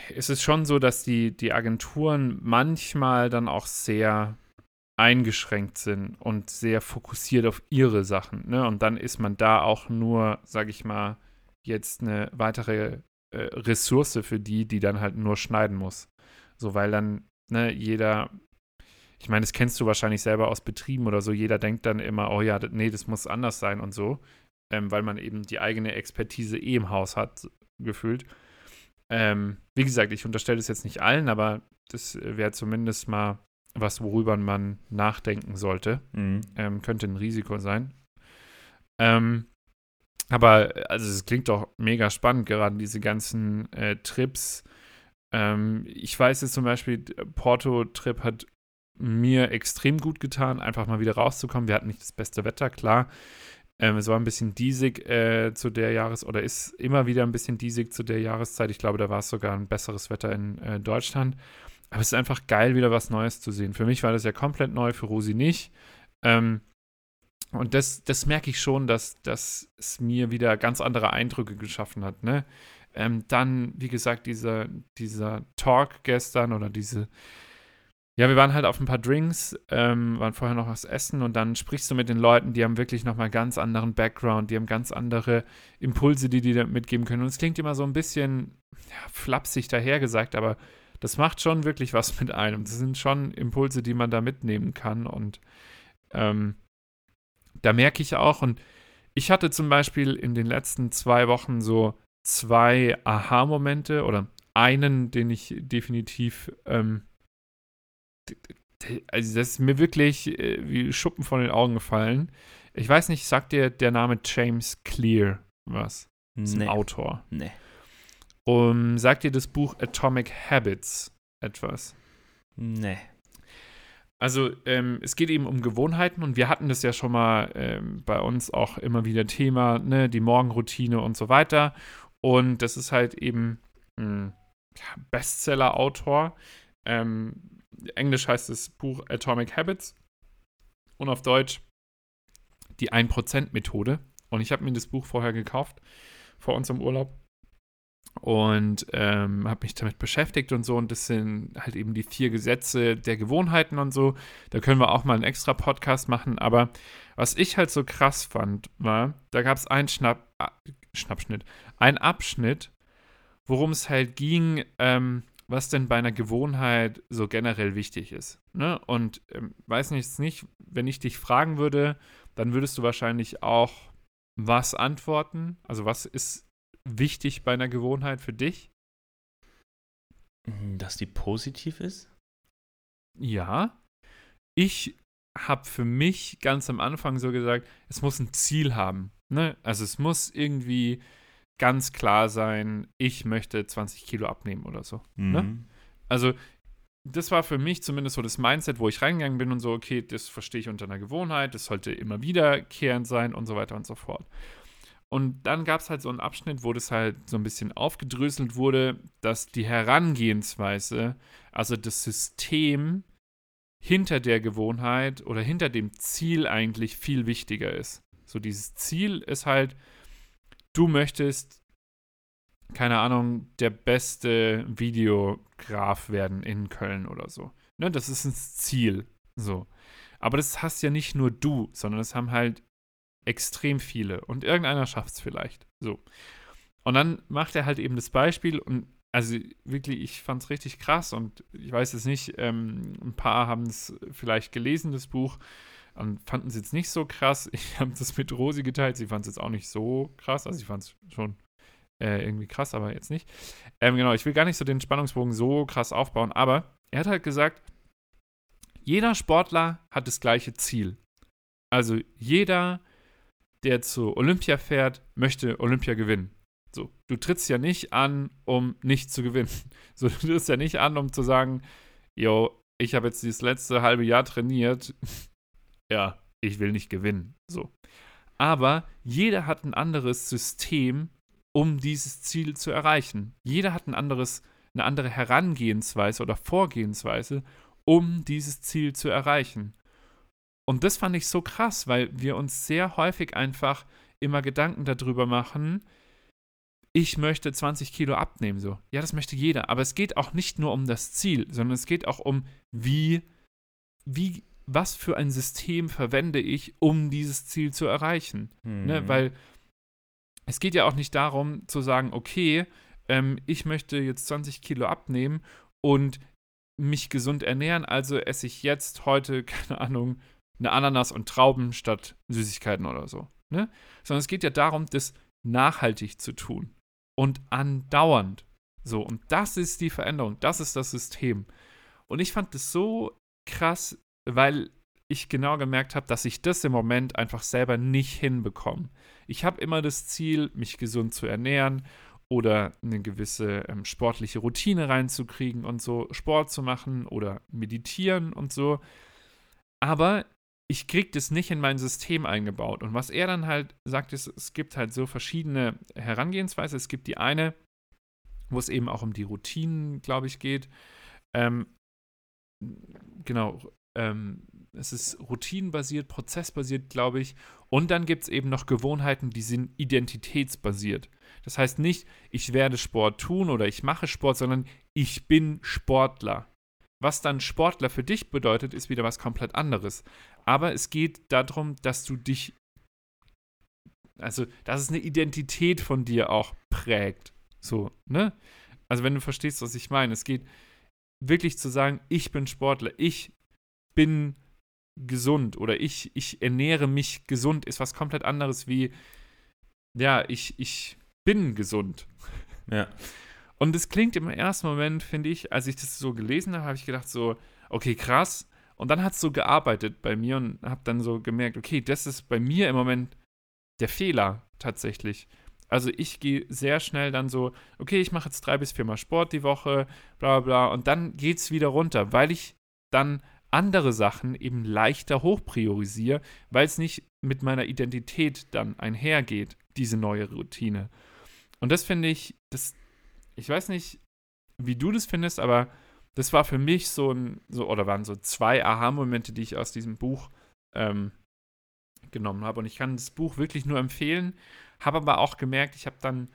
ist es schon so, dass die, die Agenturen manchmal dann auch sehr eingeschränkt sind und sehr fokussiert auf ihre Sachen. Ne? Und dann ist man da auch nur, sag ich mal, jetzt eine weitere äh, Ressource für die, die dann halt nur schneiden muss. So, weil dann, ne, jeder, ich meine, das kennst du wahrscheinlich selber aus Betrieben oder so, jeder denkt dann immer, oh ja, nee, das muss anders sein und so, ähm, weil man eben die eigene Expertise eh im Haus hat, gefühlt. Ähm, wie gesagt, ich unterstelle es jetzt nicht allen, aber das wäre zumindest mal was, worüber man nachdenken sollte. Mhm. Ähm, könnte ein Risiko sein. Ähm, aber also es klingt doch mega spannend, gerade diese ganzen äh, Trips. Ähm, ich weiß jetzt zum Beispiel, Porto-Trip hat mir extrem gut getan, einfach mal wieder rauszukommen. Wir hatten nicht das beste Wetter, klar. Ähm, es war ein bisschen diesig äh, zu der Jahres- oder ist immer wieder ein bisschen diesig zu der Jahreszeit. Ich glaube, da war es sogar ein besseres Wetter in äh, Deutschland. Aber es ist einfach geil, wieder was Neues zu sehen. Für mich war das ja komplett neu, für Rosi nicht. Ähm, und das, das merke ich schon, dass, dass es mir wieder ganz andere Eindrücke geschaffen hat. Ne? Ähm, dann, wie gesagt, dieser, dieser Talk gestern oder diese, ja, wir waren halt auf ein paar Drinks, ähm, waren vorher noch was essen und dann sprichst du mit den Leuten, die haben wirklich nochmal ganz anderen Background, die haben ganz andere Impulse, die die da mitgeben können. Und es klingt immer so ein bisschen ja, flapsig dahergesagt, aber das macht schon wirklich was mit einem. Das sind schon Impulse, die man da mitnehmen kann und ähm, da merke ich auch und ich hatte zum Beispiel in den letzten zwei Wochen so zwei Aha-Momente oder einen, den ich definitiv, ähm, also das ist mir wirklich äh, wie Schuppen von den Augen gefallen. Ich weiß nicht, sagt dir der Name James Clear was? Das ist nee. ein Autor. Nee. Um, sagt dir das Buch Atomic Habits etwas? Nee. Also ähm, es geht eben um Gewohnheiten und wir hatten das ja schon mal ähm, bei uns auch immer wieder Thema, ne, die Morgenroutine und so weiter. Und das ist halt eben ein Bestseller-Autor. Ähm, Englisch heißt das Buch Atomic Habits und auf Deutsch die 1%-Methode. Und ich habe mir das Buch vorher gekauft, vor unserem Urlaub und ähm, habe mich damit beschäftigt und so. Und das sind halt eben die vier Gesetze der Gewohnheiten und so. Da können wir auch mal einen extra Podcast machen. Aber was ich halt so krass fand, war, da gab es einen Schnapp, äh, Schnappschnitt, einen Abschnitt, worum es halt ging, ähm, was denn bei einer Gewohnheit so generell wichtig ist. Ne? Und ähm, weiß nicht, nicht, wenn ich dich fragen würde, dann würdest du wahrscheinlich auch was antworten. Also was ist wichtig bei einer Gewohnheit für dich? Mhm, dass die positiv ist? Ja. Ich habe für mich ganz am Anfang so gesagt, es muss ein Ziel haben. Ne? Also es muss irgendwie ganz klar sein, ich möchte 20 Kilo abnehmen oder so. Ne? Mhm. Ne? Also das war für mich zumindest so das Mindset, wo ich reingegangen bin und so, okay, das verstehe ich unter einer Gewohnheit, das sollte immer wiederkehrend sein und so weiter und so fort. Und dann gab es halt so einen Abschnitt, wo das halt so ein bisschen aufgedröselt wurde, dass die Herangehensweise, also das System hinter der Gewohnheit oder hinter dem Ziel eigentlich viel wichtiger ist. So dieses Ziel ist halt, du möchtest, keine Ahnung, der beste Videograf werden in Köln oder so. Ne, das ist ein Ziel. So. Aber das hast ja nicht nur du, sondern das haben halt extrem viele und irgendeiner schafft es vielleicht. So. Und dann macht er halt eben das Beispiel und also wirklich, ich fand es richtig krass und ich weiß es nicht, ähm, ein paar haben es vielleicht gelesen, das Buch, und fanden es jetzt nicht so krass. Ich habe das mit Rosi geteilt, sie fand es jetzt auch nicht so krass, also ich fand es schon äh, irgendwie krass, aber jetzt nicht. Ähm, genau, ich will gar nicht so den Spannungsbogen so krass aufbauen, aber er hat halt gesagt, jeder Sportler hat das gleiche Ziel. Also jeder der zu Olympia fährt, möchte Olympia gewinnen. So, du trittst ja nicht an, um nicht zu gewinnen. So, du trittst ja nicht an, um zu sagen, yo, ich habe jetzt dieses letzte halbe Jahr trainiert. Ja, ich will nicht gewinnen. So. Aber jeder hat ein anderes System, um dieses Ziel zu erreichen. Jeder hat ein anderes, eine andere Herangehensweise oder Vorgehensweise, um dieses Ziel zu erreichen. Und das fand ich so krass, weil wir uns sehr häufig einfach immer Gedanken darüber machen, ich möchte 20 Kilo abnehmen, so. Ja, das möchte jeder. Aber es geht auch nicht nur um das Ziel, sondern es geht auch um, wie, wie, was für ein System verwende ich, um dieses Ziel zu erreichen. Ne, mhm. Ne? Weil es geht ja auch nicht darum zu sagen, okay, ähm, ich möchte jetzt 20 Kilo abnehmen und mich gesund ernähren, also esse ich jetzt heute, keine Ahnung, eine Ananas und Trauben statt Süßigkeiten oder so. Ne? Sondern es geht ja darum, das nachhaltig zu tun und andauernd. So, und das ist die Veränderung, das ist das System. Und ich fand das so krass, weil ich genau gemerkt habe, dass ich das im Moment einfach selber nicht hinbekomme. Ich habe immer das Ziel, mich gesund zu ernähren oder eine gewisse ähm, sportliche Routine reinzukriegen und so Sport zu machen oder meditieren und so. Aber ich krieg das nicht in mein System eingebaut. Und was er dann halt sagt, ist, es gibt halt so verschiedene Herangehensweisen. Es gibt die eine, wo es eben auch um die Routinen, glaube ich, geht. Ähm, genau, ähm, es ist routinenbasiert, prozessbasiert, glaube ich. Und dann gibt es eben noch Gewohnheiten, die sind identitätsbasiert. Das heißt nicht, ich werde Sport tun oder ich mache Sport, sondern ich bin Sportler. was dann Sportler für dich bedeutet, ist wieder was komplett anderes. Aber es geht darum, dass du dich, also, dass es eine Identität von dir auch prägt. So, ne? Also, wenn du verstehst, was ich meine. Es geht wirklich zu sagen, ich bin Sportler, ich bin gesund oder ich, ich ernähre mich gesund, ist was komplett anderes wie, ja, ich, ich bin gesund. Ja. Und es klingt im ersten Moment, finde ich, als ich das so gelesen habe, habe ich gedacht so, okay, krass. Und dann hat es so gearbeitet bei mir und habe dann so gemerkt, okay, das ist bei mir im Moment der Fehler tatsächlich. Also ich gehe sehr schnell dann so, okay, ich mache jetzt drei bis viermal Sport die Woche, bla bla, und dann geht es wieder runter, weil ich dann andere Sachen eben leichter hochpriorisiere, weil es nicht mit meiner Identität dann einhergeht, diese neue Routine. Und das finde ich, das, ich weiß nicht, wie du das findest, aber das war für mich so ein, so, oder waren so zwei Aha-Momente, die ich aus diesem Buch ähm, genommen habe. Und ich kann das Buch wirklich nur empfehlen, habe aber auch gemerkt, ich habe dann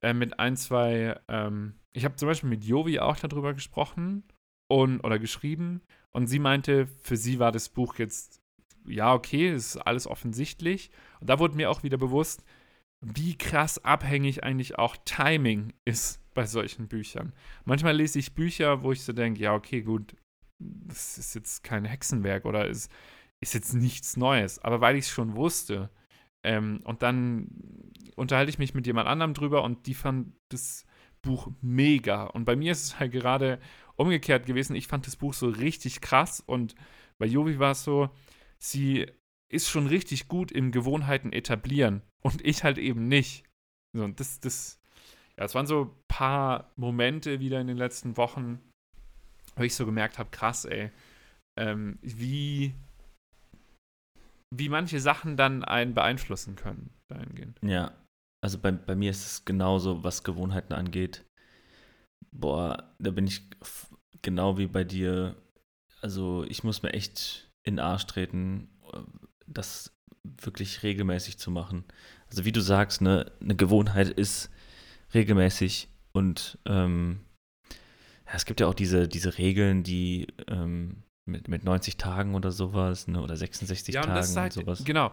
äh, mit ein, zwei, ähm, ich habe zum Beispiel mit Jovi auch darüber gesprochen und, oder geschrieben und sie meinte, für sie war das Buch jetzt, ja, okay, ist alles offensichtlich. Und da wurde mir auch wieder bewusst, wie krass abhängig eigentlich auch Timing ist bei solchen Büchern. Manchmal lese ich Bücher, wo ich so denke, ja, okay, gut, das ist jetzt kein Hexenwerk oder ist, ist jetzt nichts Neues. Aber weil ich es schon wusste, ähm, und dann unterhalte ich mich mit jemand anderem drüber und die fand das Buch mega. Und bei mir ist es halt gerade umgekehrt gewesen. Ich fand das Buch so richtig krass und bei Jovi war es so, sie ist schon richtig gut im Gewohnheiten etablieren und ich halt eben nicht. So, das, das, ja, es waren so ein paar Momente wieder in den letzten Wochen, wo ich so gemerkt habe, krass, ey, ähm, wie, wie manche Sachen dann einen beeinflussen können, dahingehend. Ja, also bei, bei mir ist es genauso, was Gewohnheiten angeht. Boah, da bin ich genau wie bei dir. Also ich muss mir echt in den Arsch treten, das wirklich regelmäßig zu machen. Also wie du sagst, ne, eine Gewohnheit ist regelmäßig und ähm, ja, es gibt ja auch diese, diese Regeln, die ähm, mit, mit 90 Tagen oder sowas, ne, oder 66 ja, und Tagen halt, und sowas. Genau.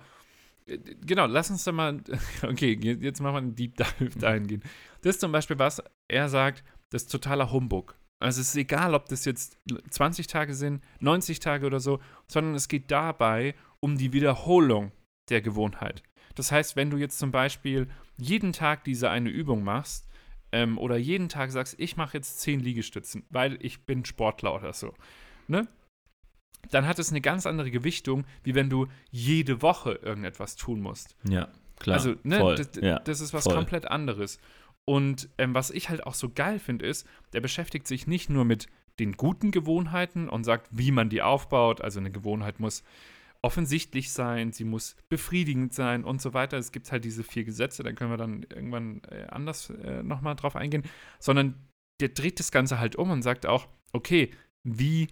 Genau, lass uns da mal, okay, jetzt machen wir einen Deep Dive dahingehen. Das ist zum Beispiel was, er sagt, das ist totaler Humbug. Also es ist egal, ob das jetzt 20 Tage sind, 90 Tage oder so, sondern es geht dabei um die Wiederholung der Gewohnheit. Das heißt, wenn du jetzt zum Beispiel jeden Tag diese eine Übung machst ähm, oder jeden Tag sagst, ich mache jetzt 10 Liegestützen, weil ich bin Sportler oder so, ne? Dann hat es eine ganz andere Gewichtung, wie wenn du jede Woche irgendetwas tun musst. Ja, klar. Also, ne, voll, das, ja, das ist was voll. komplett anderes. Und ähm, was ich halt auch so geil finde, ist, der beschäftigt sich nicht nur mit den guten Gewohnheiten und sagt, wie man die aufbaut. Also eine Gewohnheit muss offensichtlich sein, sie muss befriedigend sein und so weiter. Es gibt halt diese vier Gesetze, da können wir dann irgendwann äh, anders äh, nochmal drauf eingehen. Sondern der dreht das Ganze halt um und sagt auch, okay, wie,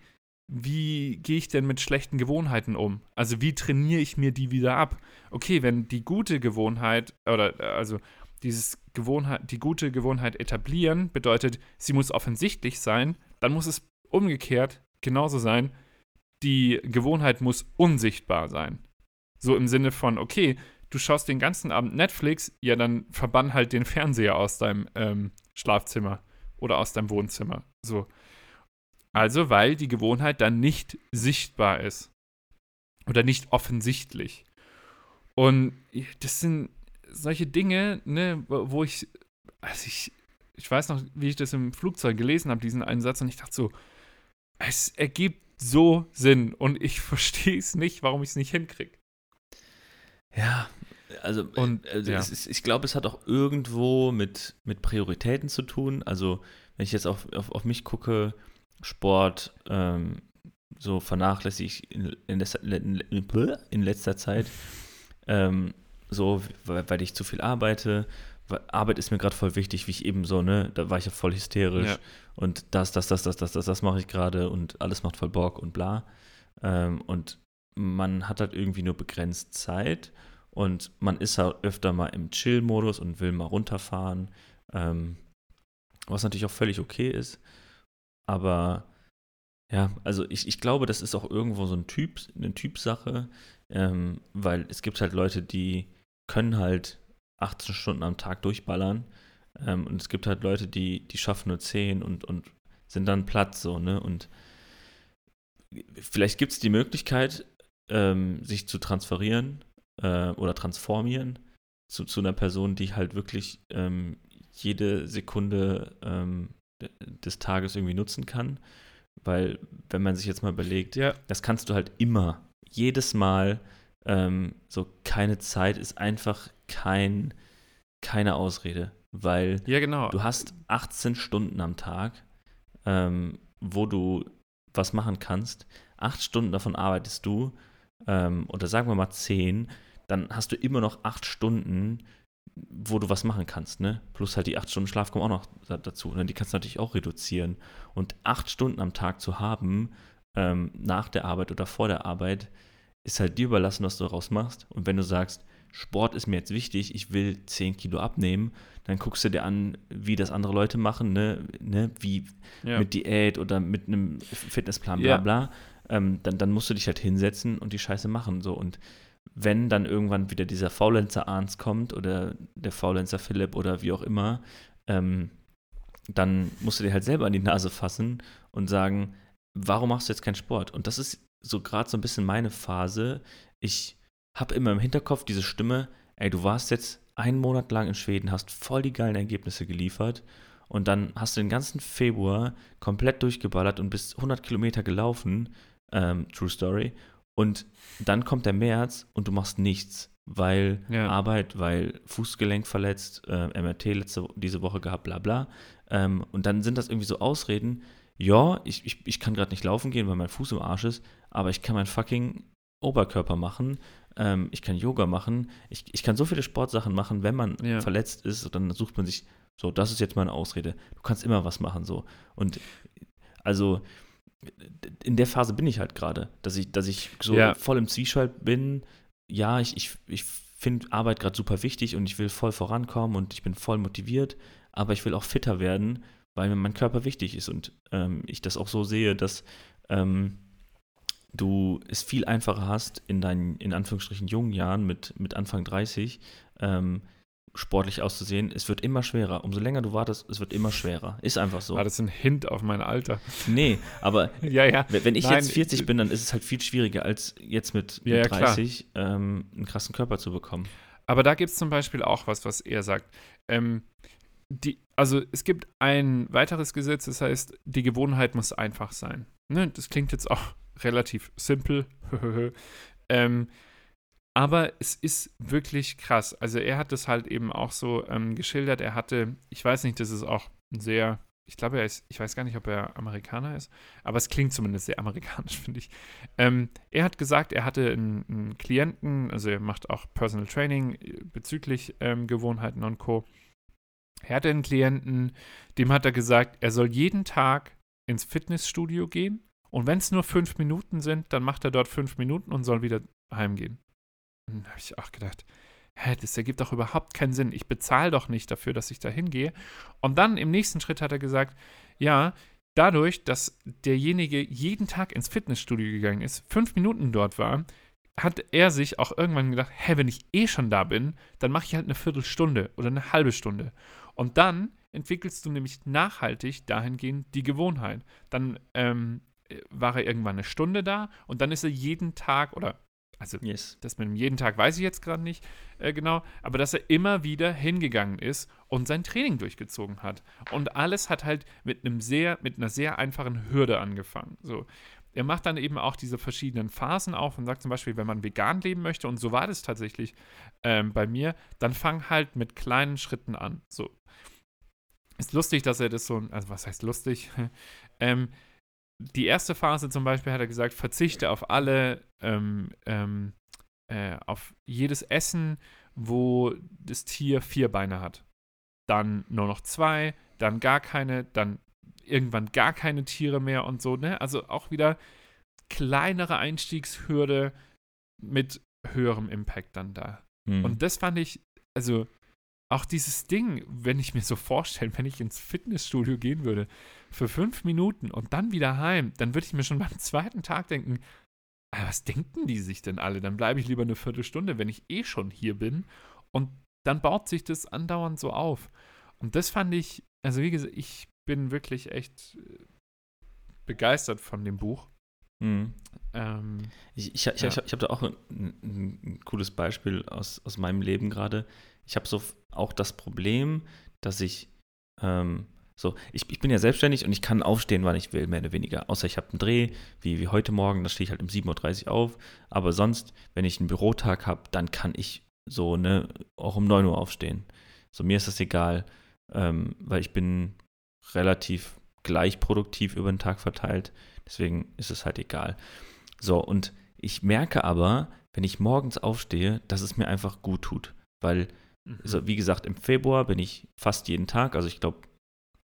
wie gehe ich denn mit schlechten Gewohnheiten um? Also wie trainiere ich mir die wieder ab? Okay, wenn die gute Gewohnheit, oder äh, also dieses Gewohnheit, die gute Gewohnheit etablieren, bedeutet, sie muss offensichtlich sein, dann muss es umgekehrt genauso sein, die Gewohnheit muss unsichtbar sein. So im Sinne von, okay, du schaust den ganzen Abend Netflix, ja, dann verbann halt den Fernseher aus deinem ähm, Schlafzimmer oder aus deinem Wohnzimmer. So. Also, weil die Gewohnheit dann nicht sichtbar ist. Oder nicht offensichtlich. Und das sind solche Dinge, ne, wo ich, also ich, ich weiß noch, wie ich das im Flugzeug gelesen habe, diesen einen Satz, und ich dachte so, es ergibt so Sinn und ich verstehe es nicht, warum ich es nicht hinkriege. Ja, also, und, also ja. Ist, ich glaube, es hat auch irgendwo mit, mit Prioritäten zu tun. Also, wenn ich jetzt auf, auf, auf mich gucke, Sport ähm, so vernachlässige ich in, in, in, in letzter Zeit, ähm, so, weil, ich zu viel arbeite, Arbeit ist mir gerade voll wichtig, wie ich eben so, ne, da war ich ja voll hysterisch ja. und das, das, das, das, das, das, das mache ich gerade und alles macht voll Bock und bla. Ähm, und man hat halt irgendwie nur begrenzt Zeit und man ist halt öfter mal im Chill-Modus und will mal runterfahren, ähm, was natürlich auch völlig okay ist, aber Ja, also ich, ich glaube, das ist auch irgendwo so ein Typ, eine Typsache, ähm, weil es gibt halt Leute, die können halt 18 Stunden am Tag durchballern ähm, und es gibt halt Leute, die, die schaffen nur 10 und, und sind dann platt so, ne? Und vielleicht gibt es die Möglichkeit, ähm, sich zu transferieren äh, oder transformieren zu, zu einer Person, die halt wirklich ähm, jede Sekunde ähm, des Tages irgendwie nutzen kann. Weil, wenn man sich jetzt mal überlegt, ja. das kannst du halt immer, jedes Mal, ähm, so keine Zeit ist einfach kein, keine Ausrede. Weil ja, genau. du hast 18 Stunden am Tag, ähm, wo du was machen kannst. Acht Stunden davon arbeitest du, ähm, oder sagen wir mal zehn, dann hast du immer noch acht Stunden, wo du was machen kannst, ne? Plus halt die acht Stunden Schlaf kommen auch noch dazu. Ne? Die kannst du natürlich auch reduzieren. Und acht Stunden am Tag zu haben, ähm, nach der Arbeit oder vor der Arbeit, ist halt dir überlassen, was du daraus machst. Und wenn du sagst, Sport ist mir jetzt wichtig, ich will 10 Kilo abnehmen, dann guckst du dir an, wie das andere Leute machen, ne, ne? wie ja. mit Diät oder mit einem Fitnessplan, bla bla. Ja. Ähm, dann, dann musst du dich halt hinsetzen und die Scheiße machen. So. Und wenn dann irgendwann wieder dieser Faulenzer Arns kommt oder der Faulenzer Philipp oder wie auch immer, ähm, dann musst du dir halt selber an die Nase fassen und sagen, warum machst du jetzt keinen Sport? Und das ist so gerade so ein bisschen meine Phase. Ich habe immer im Hinterkopf diese Stimme, ey, du warst jetzt einen Monat lang in Schweden, hast voll die geilen Ergebnisse geliefert und dann hast du den ganzen Februar komplett durchgeballert und bist 100 Kilometer gelaufen, ähm, True Story, und dann kommt der März und du machst nichts, weil ja. Arbeit, weil Fußgelenk verletzt, äh, MRT letzte, diese Woche gehabt, bla bla. Ähm, und dann sind das irgendwie so Ausreden, ja, ich, ich, ich kann gerade nicht laufen gehen, weil mein Fuß im Arsch ist, aber ich kann meinen fucking Oberkörper machen, ähm, ich kann Yoga machen, ich, ich kann so viele Sportsachen machen, wenn man ja. verletzt ist, dann sucht man sich, so, das ist jetzt meine Ausrede. Du kannst immer was machen, so. Und also in der Phase bin ich halt gerade, dass ich, dass ich so ja. voll im Zwiespalt bin. Ja, ich, ich, ich finde Arbeit gerade super wichtig und ich will voll vorankommen und ich bin voll motiviert, aber ich will auch fitter werden, weil mir mein Körper wichtig ist und ähm, ich das auch so sehe, dass ähm, du es viel einfacher hast in deinen, in Anführungsstrichen, jungen Jahren mit, mit Anfang 30, ähm, sportlich auszusehen. Es wird immer schwerer. Umso länger du wartest, es wird immer schwerer. Ist einfach so. War das ein Hint auf mein Alter? Nee, aber ja, ja. wenn ich Nein. jetzt 40 bin, dann ist es halt viel schwieriger, als jetzt mit, mit ja, 30 ähm, einen krassen Körper zu bekommen. Aber da gibt es zum Beispiel auch was, was er sagt. Ähm, die, also es gibt ein weiteres Gesetz, das heißt, die Gewohnheit muss einfach sein. Ne? Das klingt jetzt auch relativ simpel. ähm, aber es ist wirklich krass. Also er hat es halt eben auch so ähm, geschildert. Er hatte, ich weiß nicht, das ist auch ein sehr, ich glaube, er ist, ich weiß gar nicht, ob er Amerikaner ist, aber es klingt zumindest sehr amerikanisch, finde ich. Ähm, er hat gesagt, er hatte einen, einen, Klienten, also er macht auch Personal Training äh, bezüglich ähm, Gewohnheiten und Co. Er hatte einen Klienten, dem hat er gesagt, er soll jeden Tag ins Fitnessstudio gehen und wenn es nur fünf Minuten sind, dann macht er dort fünf Minuten und soll wieder heimgehen. Und da habe ich auch gedacht, hä, das ergibt doch überhaupt keinen Sinn. Ich bezahle doch nicht dafür, dass ich da hingehe. Und dann im nächsten Schritt hat er gesagt, ja, dadurch, dass derjenige jeden Tag ins Fitnessstudio gegangen ist, fünf Minuten dort war, hat er sich auch irgendwann gedacht, hä, wenn ich eh schon da bin, dann mache ich halt eine Viertelstunde oder eine halbe Stunde. Und dann entwickelst du nämlich nachhaltig dahingehend die Gewohnheit. Dann ähm, war er irgendwann eine Stunde da und dann ist er jeden Tag oder also yes. das mit dem jeden Tag weiß ich jetzt gerade nicht äh, genau, aber dass er immer wieder hingegangen ist und sein Training durchgezogen hat. Und alles hat halt mit einem sehr, mit einer sehr einfachen Hürde angefangen. So. Er macht dann eben auch diese verschiedenen Phasen auf und sagt zum Beispiel, wenn man vegan leben möchte, und so war das tatsächlich ähm, bei mir, dann fang halt mit kleinen Schritten an. So. Ist lustig, dass er das so, also was heißt lustig? ähm, die erste Phase zum Beispiel hat er gesagt, verzichte auf alle, ähm, ähm, äh, auf jedes Essen, wo das Tier vier Beine hat. Dann nur noch zwei, dann gar keine, dann irgendwann gar keine Tiere mehr und so, ne? Also auch wieder kleinere Einstiegshürde mit höherem Impact dann da. Mhm. Und das fand ich, also auch dieses Ding, wenn ich mir so vorstelle, wenn ich ins Fitnessstudio gehen würde, für fünf Minuten und dann wieder heim, dann würde ich mir schon beim zweiten Tag denken, ah, was denken die sich denn alle? Dann bleibe ich lieber eine Viertelstunde, wenn ich eh schon hier bin. Und dann baut sich das andauernd so auf. Und das fand ich, also wie gesagt, ich bin wirklich echt äh, begeistert von dem Buch. Mhm. Ähm, ich ich, ich, ja. ich habe hab da auch ein, ein, cooles Beispiel aus, aus meinem Leben gerade. Ich habe so auch das Problem, dass ich ähm, so, ich, ich bin ja selbstständig und ich kann aufstehen, wann ich will, mehr oder weniger. Außer ich habe einen Dreh, wie, wie heute Morgen, da stehe ich halt um 7.30 Uhr auf. Aber sonst, wenn ich einen Bürotag habe, dann kann ich so, ne, auch um 9 Uhr aufstehen. So, mir ist das egal, ähm, weil ich bin relativ gleich produktiv über den Tag verteilt. Deswegen ist es halt egal. So, und ich merke aber, wenn ich morgens aufstehe, dass es mir einfach gut tut. Weil, also wie gesagt, im Februar bin ich fast jeden Tag, also ich glaube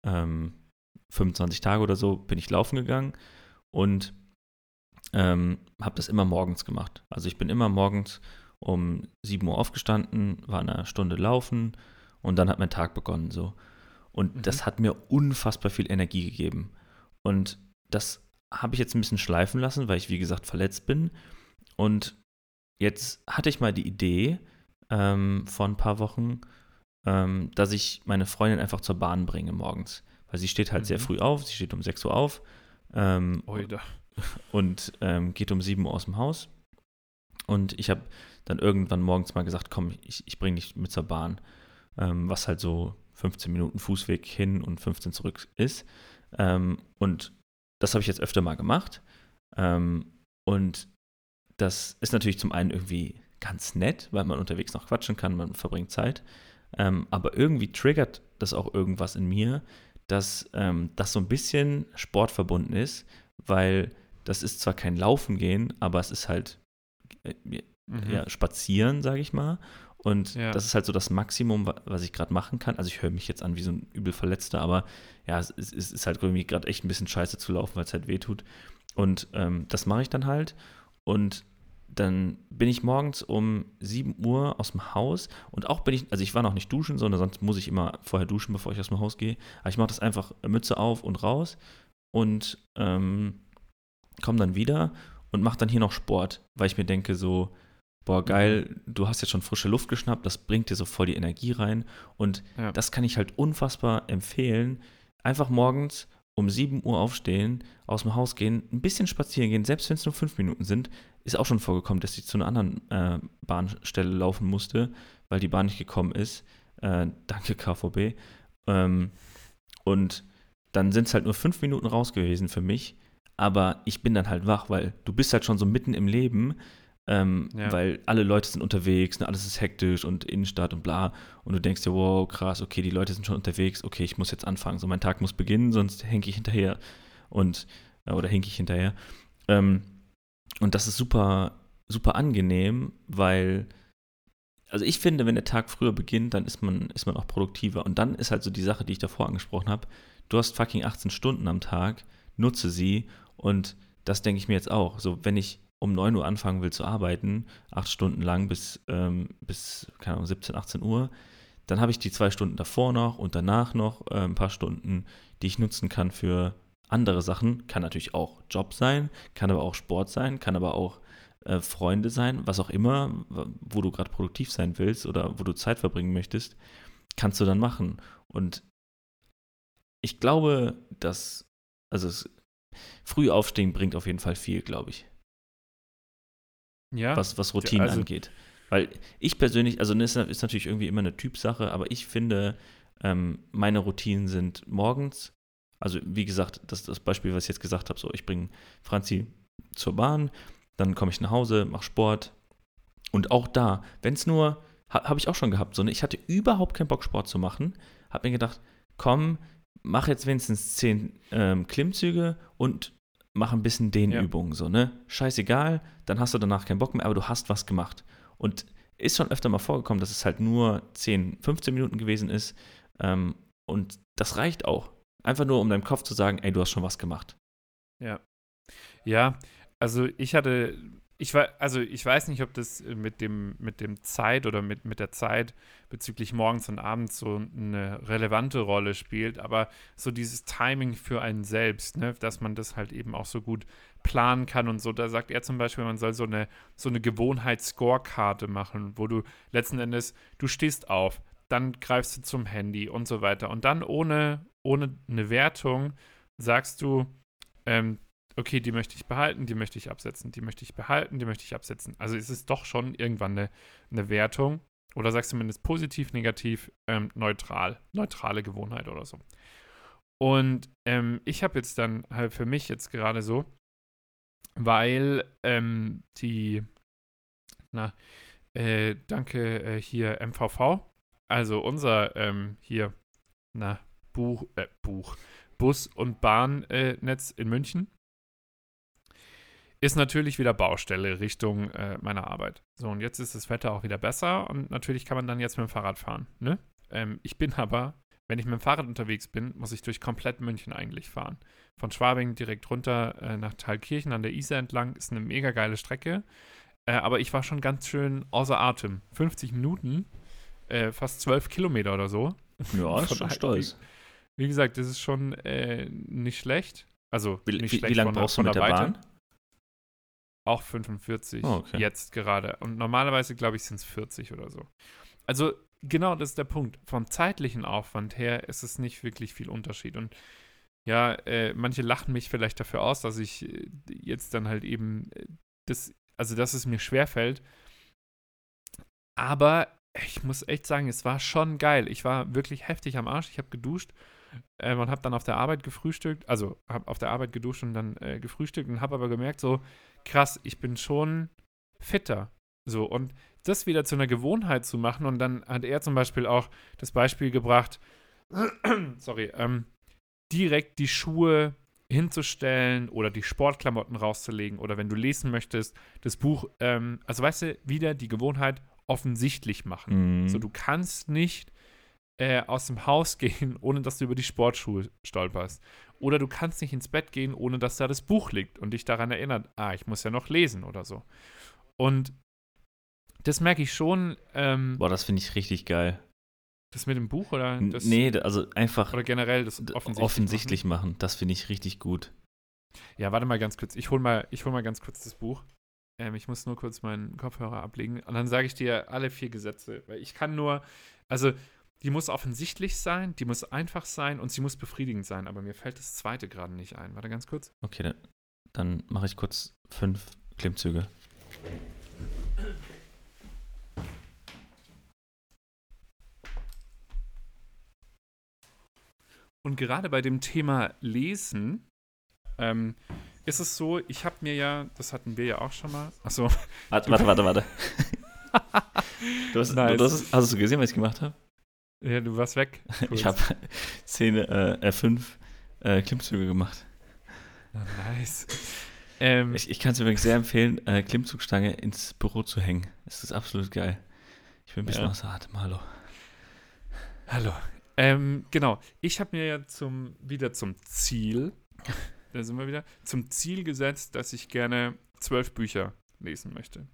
ähm, 25 Tage oder so, bin ich laufen gegangen und ähm, habe das immer morgens gemacht. Also ich bin immer morgens um 7 Uhr aufgestanden, war eine Stunde laufen und dann hat mein Tag begonnen so. Und mhm. das hat mir unfassbar viel Energie gegeben. Und das habe ich jetzt ein bisschen schleifen lassen, weil ich, wie gesagt, verletzt bin. Und jetzt hatte ich mal die Idee ähm, vor ein paar Wochen, ähm, dass ich meine Freundin einfach zur Bahn bringe morgens. Weil sie steht halt mhm. sehr früh auf, sie steht um 6 Uhr auf. Ähm, und ähm, geht um 7 Uhr aus dem Haus. Und ich habe dann irgendwann morgens mal gesagt, komm, ich, ich bringe dich mit zur Bahn. Ähm, was halt so 15 Minuten Fußweg hin und 15 zurück ist. Ähm, und das habe ich jetzt öfter mal gemacht. Ähm, und das ist natürlich zum einen irgendwie ganz nett, weil man unterwegs noch quatschen kann, man verbringt Zeit. Ähm, aber irgendwie triggert das auch irgendwas in mir, dass ähm, das so ein bisschen sportverbunden ist, weil das ist zwar kein Laufen gehen, aber es ist halt äh, mhm. ja, spazieren, sage ich mal. Und ja. das ist halt so das Maximum, was ich gerade machen kann. Also ich höre mich jetzt an wie so ein übel Verletzter, aber ja, es, es ist halt irgendwie gerade echt ein bisschen scheiße zu laufen, weil es halt weh tut. Und ähm, das mache ich dann halt. Und dann bin ich morgens um 7 Uhr aus dem Haus und auch bin ich, also ich war noch nicht duschen, sondern sonst muss ich immer vorher duschen, bevor ich aus dem Haus gehe. Aber ich mache das einfach Mütze auf und raus und ähm, komme dann wieder und mache dann hier noch Sport, weil ich mir denke so, boah, geil, du hast jetzt schon frische Luft geschnappt, das bringt dir so voll die Energie rein und ja. das kann ich halt unfassbar empfehlen. Einfach morgens um 7 Uhr aufstehen, aus dem Haus gehen, ein bisschen spazieren gehen, selbst wenn es nur 5 Minuten sind, ist auch schon vorgekommen, dass ich zu einer anderen äh, Bahnstelle laufen musste, weil die Bahn nicht gekommen ist. Äh, danke KVB. Ähm, und dann sind es halt nur 5 Minuten raus gewesen für mich, aber ich bin dann halt wach, weil du bist halt schon so mitten im Leben, ähm, ja. weil alle Leute sind unterwegs, ne, alles ist hektisch und Innenstadt und bla. Und du denkst dir, wow, krass, okay, die Leute sind schon unterwegs, okay, ich muss jetzt anfangen. So, mein Tag muss beginnen, sonst henke ich hinterher. Und, äh, oder henke ich hinterher. Ähm, und das ist super, super angenehm, weil, also ich finde, wenn der Tag früher beginnt, dann ist man, ist man auch produktiver. Und dann ist halt so die Sache, die ich davor angesprochen habe. Du hast fucking 18 Stunden am Tag, nutze sie. Und das denke ich mir jetzt auch. So, wenn ich um 9 Uhr anfangen will zu arbeiten, acht Stunden lang bis, ähm, bis keine Ahnung, 17, 18 Uhr, dann habe ich die zwei Stunden davor noch und danach noch äh, ein paar Stunden, die ich nutzen kann für andere Sachen. Kann natürlich auch Job sein, kann aber auch Sport sein, kann aber auch äh, Freunde sein, was auch immer, wo du gerade produktiv sein willst oder wo du Zeit verbringen möchtest, kannst du dann machen. Und ich glaube, dass, also es, früh aufstehen bringt auf jeden Fall viel, glaube ich. Ja. Was, was Routinen also, angeht. Weil ich persönlich, also das ist natürlich irgendwie immer eine Typsache, aber ich finde, ähm, meine Routinen sind morgens, also wie gesagt, das, das Beispiel, was ich jetzt gesagt habe, so ich bringe Franzi zur Bahn, dann komme ich nach Hause, mache Sport und auch da, wenn es nur, ha, habe ich auch schon gehabt, so, ne, ich hatte überhaupt keinen Bock Sport zu machen, habe mir gedacht, komm, mach jetzt wenigstens zehn ähm, Klimmzüge und mach ein bisschen Dehnübungen, ja. so, ne? Scheißegal, dann hast du danach keinen Bock mehr, aber du hast was gemacht. Und ist schon öfter mal vorgekommen, dass es halt nur 10, 15 Minuten gewesen ist. Ähm, und das reicht auch. Einfach nur, um deinem Kopf zu sagen, ey, du hast schon was gemacht. Ja. Ja, also ich hatte ich weiß, also ich weiß nicht, ob das mit dem, mit dem Zeit oder mit, mit der Zeit bezüglich morgens und abends so eine relevante Rolle spielt, aber so dieses Timing für einen selbst, ne, dass man das halt eben auch so gut planen kann und so. Da sagt er zum Beispiel, man soll so eine, so eine Gewohnheitsscorekarte machen, wo du letzten Endes, du stehst auf, dann greifst du zum Handy und so weiter. Und dann ohne, ohne eine Wertung sagst du, ähm, okay, die möchte ich behalten, die möchte ich absetzen, die möchte ich behalten, die möchte ich absetzen. Also es ist doch schon irgendwann eine, eine Wertung. Oder sagst du zumindest positiv, negativ, ähm, neutral, neutrale Gewohnheit oder so. Und ähm, ich habe jetzt dann halt für mich jetzt gerade so, weil ähm, die, na, äh, danke äh, hier MVV, also unser ähm, hier, na, Buch, äh, Buch, Bus- und Bahnnetz in München ist natürlich wieder Baustelle Richtung äh, meiner Arbeit. So, und jetzt ist das Wetter auch wieder besser und natürlich kann man dann jetzt mit dem Fahrrad fahren. Ne? Ähm, ich bin aber, wenn ich mit dem Fahrrad unterwegs bin, muss ich durch komplett München eigentlich fahren. Von Schwabing direkt runter äh, nach Thalkirchen an der Isar entlang ist eine mega geile Strecke. Äh, aber ich war schon ganz schön außer Atem. 50 Minuten, äh, fast 12 Kilometer oder so. Ja, ist schon stolz. Wie, gesagt, das ist schon äh, nicht schlecht. Also, wie, nicht wie, schlecht wie lange brauchst du mit der Weite. Bahn? Auch 45 Oh, okay. jetzt gerade. Und normalerweise, glaube ich, sind es 40 oder so. Also genau das ist der Punkt. Vom zeitlichen Aufwand her ist es nicht wirklich viel Unterschied. Und ja, äh, manche lachen mich vielleicht dafür aus, dass ich äh, jetzt dann halt eben äh, das, also dass es mir schwerfällt. Aber ich muss echt sagen, es war schon geil. Ich war wirklich heftig am Arsch. Ich habe geduscht ähm, und habe dann auf der Arbeit gefrühstückt. Also habe auf der Arbeit geduscht und dann äh, gefrühstückt und habe aber gemerkt, so krass, ich bin schon fitter. So, und das wieder zu einer Gewohnheit zu machen. Und dann hat er zum Beispiel auch das Beispiel gebracht, sorry, ähm, direkt die Schuhe hinzustellen oder die Sportklamotten rauszulegen oder wenn du lesen möchtest, das Buch, ähm, also weißt du, wieder die Gewohnheit offensichtlich machen. Mhm. So, du kannst nicht äh, aus dem Haus gehen, ohne dass du über die Sportschuhe stolperst. Oder du kannst nicht ins Bett gehen, ohne dass da das Buch liegt und dich daran erinnert, ah, ich muss ja noch lesen oder so. Und das merke ich schon, ähm, Boah, das finde ich richtig geil. das mit dem Buch oder das nee, also einfach oder generell das offensichtlich. offensichtlich, machen. Das finde ich richtig gut. Machen? Ja, warte mal ganz kurz. Ich hol mal, ich hol mal ganz kurz das Buch. Ähm, ich muss nur kurz meinen Kopfhörer ablegen und dann sage ich dir alle vier Gesetze, weil ich kann nur, also die muss offensichtlich sein, die muss einfach sein und sie muss befriedigend sein, aber mir fällt das zweite gerade nicht ein. Warte ganz kurz. Okay, dann, dann mache ich kurz fünf Klimmzüge. Und gerade bei dem Thema Lesen ähm, ist es so, ich habe mir ja, das hatten wir ja auch schon mal, achso, Warte, warte, warte, warte. du hast, Nice. du hast, hast du gesehen, was ich gemacht habe? Ja, du warst weg. kurz. Ich habe äh, äh, fünf äh, Klimmzüge gemacht. Ah, Nice. Ähm, Ich, ich kann es übrigens sehr empfehlen, äh, Klimmzugstange ins Büro zu hängen. Es ist absolut geil. Ich bin ein bisschen Ja. außer Atem, hallo. Hallo. Ähm, genau. Ich habe mir ja zum, wieder zum Ziel, da sind wir wieder, zum Ziel gesetzt, dass ich gerne zwölf Bücher lesen möchte.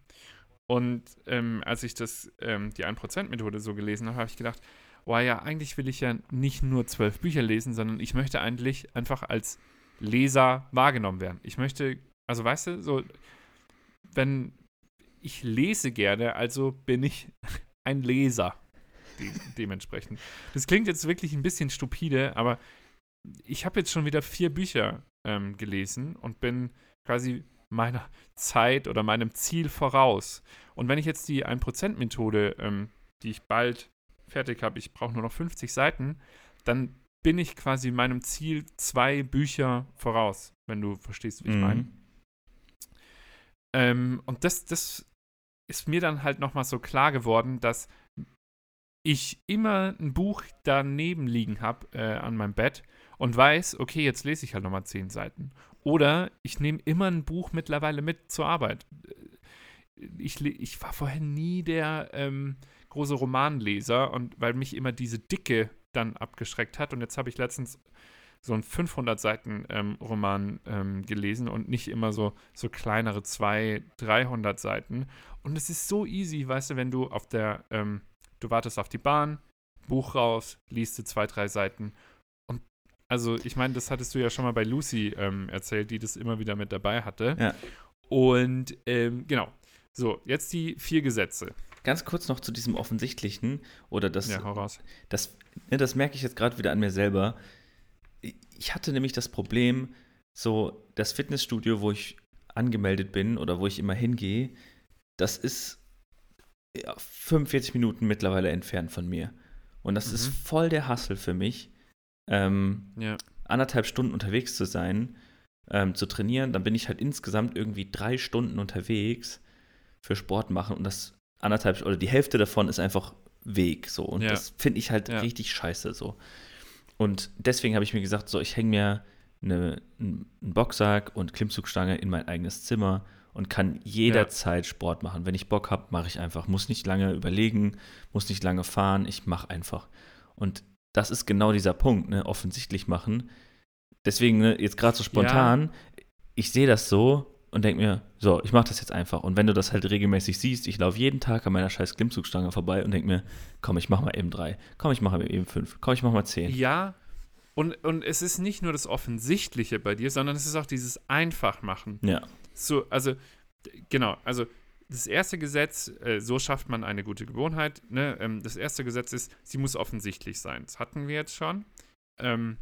Und ähm, als ich das, ähm, die 1%-Methode so gelesen habe, habe ich gedacht, oh ja, eigentlich will ich ja nicht nur zwölf Bücher lesen, sondern ich möchte eigentlich einfach als Leser wahrgenommen werden. Ich möchte, also weißt du, so, wenn ich lese gerne, also bin ich ein Leser de dementsprechend. Das klingt jetzt wirklich ein bisschen stupide, aber ich habe jetzt schon wieder vier Bücher ähm, gelesen und bin quasi meiner Zeit oder meinem Ziel voraus. Und wenn ich jetzt die 1%-Methode, ähm, die ich bald fertig habe, ich brauche nur noch 50 Seiten, dann bin ich quasi meinem Ziel zwei Bücher voraus, wenn du verstehst, wie ich Mhm. meine. Ähm, und das, das ist mir dann halt nochmal so klar geworden, dass ich immer ein Buch daneben liegen habe äh, an meinem Bett und weiß, okay, jetzt lese ich halt nochmal zehn Seiten. Oder ich nehme immer ein Buch mittlerweile mit zur Arbeit. Äh, Ich, le- ich war vorher nie der ähm, große Romanleser und weil mich immer diese Dicke dann abgeschreckt hat. Und jetzt habe ich letztens so einen 500 Seiten ähm, Roman ähm, gelesen und nicht immer so, so kleinere 200, 300 Seiten. Und es ist so easy, weißt du, wenn du auf der, ähm, du wartest auf die Bahn, Buch raus, liest du zwei, drei Seiten. Und also, ich meine, das hattest du ja schon mal bei Lucy ähm, erzählt, die das immer wieder mit dabei hatte. Ja. Und ähm, genau. So, jetzt die vier Gesetze. Ganz kurz noch zu diesem Offensichtlichen oder das, Ja, hau raus. das, ne, das merke ich jetzt gerade wieder an mir selber. Ich hatte nämlich das Problem, so das Fitnessstudio, wo ich angemeldet bin oder wo ich immer hingehe, das ist ja, 45 Minuten mittlerweile entfernt von mir. Und das ist Mhm. voll der Hassel für mich, ähm, Ja. anderthalb Stunden unterwegs zu sein, ähm, zu trainieren. Dann bin ich halt insgesamt irgendwie drei Stunden unterwegs für Sport machen und das anderthalb oder die Hälfte davon ist einfach Weg so und Ja. das finde ich halt Ja. richtig scheiße so. Und deswegen habe ich mir gesagt, so ich hänge mir eine, einen Boxsack und Klimmzugstange in mein eigenes Zimmer und kann jederzeit Sport machen. Wenn ich Bock habe, mache ich einfach. Muss nicht lange überlegen, muss nicht lange fahren, ich mache einfach. Und das ist genau dieser Punkt, ne? offensichtlich machen. Deswegen, ne, jetzt gerade so spontan, ich sehe das so und denke mir, so, ich mache das jetzt einfach. Und wenn du das halt regelmäßig siehst, ich laufe jeden Tag an meiner scheiß Klimmzugstange vorbei und denke mir, komm, ich mache mal eben drei, komm, ich mache mal eben fünf, komm, ich mache mal zehn. Ja, und, und es ist nicht nur das Offensichtliche bei dir, sondern es ist auch dieses Einfachmachen. Ja, So, also, genau, also das erste Gesetz, äh, so schafft man eine gute Gewohnheit. Ne? Ähm, das erste Gesetz ist, sie muss offensichtlich sein. Das hatten wir jetzt schon. Ähm,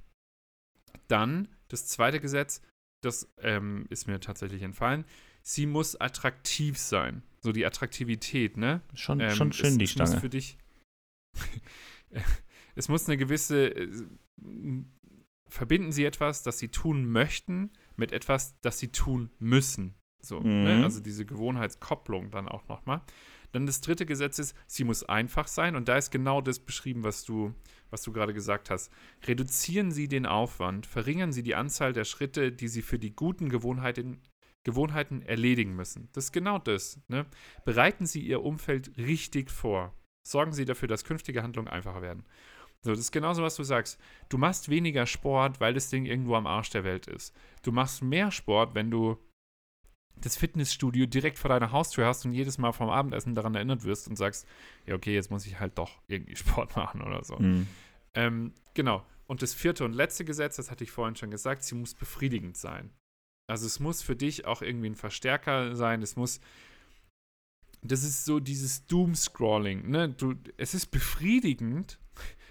dann das zweite Gesetz, das ähm, ist mir tatsächlich entfallen. Sie muss attraktiv sein. So die Attraktivität, ne? schon, Ähm, schon schön es, die es muss Stange. für dich. es muss eine gewisse. äh, Verbinden Sie etwas, das Sie tun möchten, mit etwas, das Sie tun müssen. So, Mhm. ne? Also diese Gewohnheitskopplung dann auch nochmal. Dann das dritte Gesetz ist, sie muss einfach sein. Und da ist genau das beschrieben, was du, was du gerade gesagt hast. Reduzieren Sie den Aufwand, verringern Sie die Anzahl der Schritte, die Sie für die guten Gewohnheiten, Gewohnheiten erledigen müssen. Das ist genau das. Ne? Bereiten Sie Ihr Umfeld richtig vor. Sorgen Sie dafür, dass künftige Handlungen einfacher werden. So, das ist genauso, was du sagst. Du machst weniger Sport, weil das Ding irgendwo am Arsch der Welt ist. Du machst mehr Sport, wenn du das Fitnessstudio direkt vor deiner Haustür hast und jedes Mal vorm Abendessen daran erinnert wirst und sagst, ja, okay, jetzt muss ich halt doch irgendwie Sport machen oder so. Mhm. Ähm, genau. Und das vierte und letzte Gesetz, das hatte ich vorhin schon gesagt, sie muss befriedigend sein. Also es muss für dich auch irgendwie ein Verstärker sein. Es muss, das ist so dieses Doom-Scrolling. Ne? Du, es ist befriedigend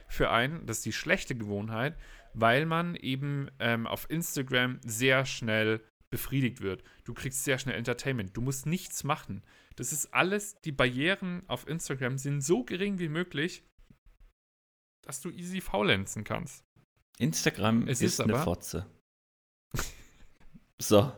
für einen, das ist die schlechte Gewohnheit, weil man eben ähm, auf Instagram sehr schnell befriedigt wird. Du kriegst sehr schnell Entertainment. Du musst nichts machen. Das ist alles, die Barrieren auf Instagram sind so gering wie möglich, dass du easy faulenzen kannst. Instagram Es ist, ist eine aber- Fotze. So.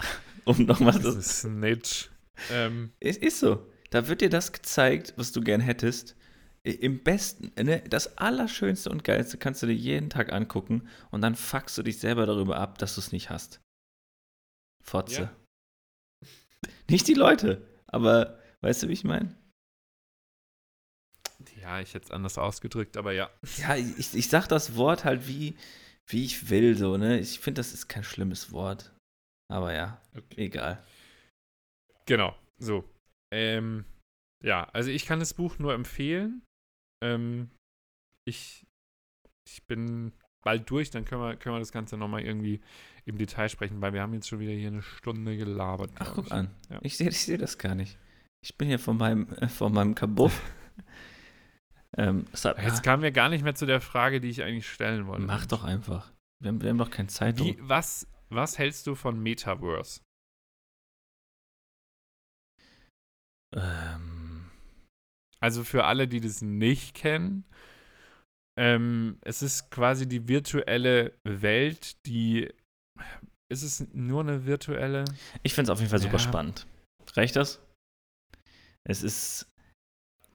Um nochmal Das ist Snitch. Ähm, Es ist so. Da wird dir das gezeigt, was du gern hättest. Im besten, ne, das Allerschönste und Geilste kannst du dir jeden Tag angucken und dann fuckst du dich selber darüber ab, dass du es nicht hast. Fotze. Ja. Nicht die Leute, aber weißt du, wie ich meine? ja, ich hätte es anders ausgedrückt, aber ja. Ja, ich, ich sag das Wort halt wie, wie ich will, so, ne? Ich finde, das ist kein schlimmes Wort. Aber ja, Okay. egal. Genau, so. Ähm, ja, also ich kann das Buch nur empfehlen. Ähm, ich, ich bin bald durch, dann können wir, können wir das Ganze nochmal irgendwie im Detail sprechen, weil wir haben jetzt schon wieder hier eine Stunde gelabert. Ach, guck ich. an. Ja. Ich sehe ich seh das gar nicht. Ich bin hier von meinem, äh, von meinem Kabuff. ähm, hat, Jetzt kamen wir gar nicht mehr zu der Frage, die ich eigentlich stellen wollte. mach doch einfach. Wir haben, wir haben doch keine Zeit. Wie, was, was hältst du von Metaverse? Ähm, Also für alle, die das nicht kennen, ähm, es ist quasi die virtuelle Welt, die. Ist es nur eine virtuelle? ich finde es auf jeden Fall super Ja. spannend. Reicht das? Es ist,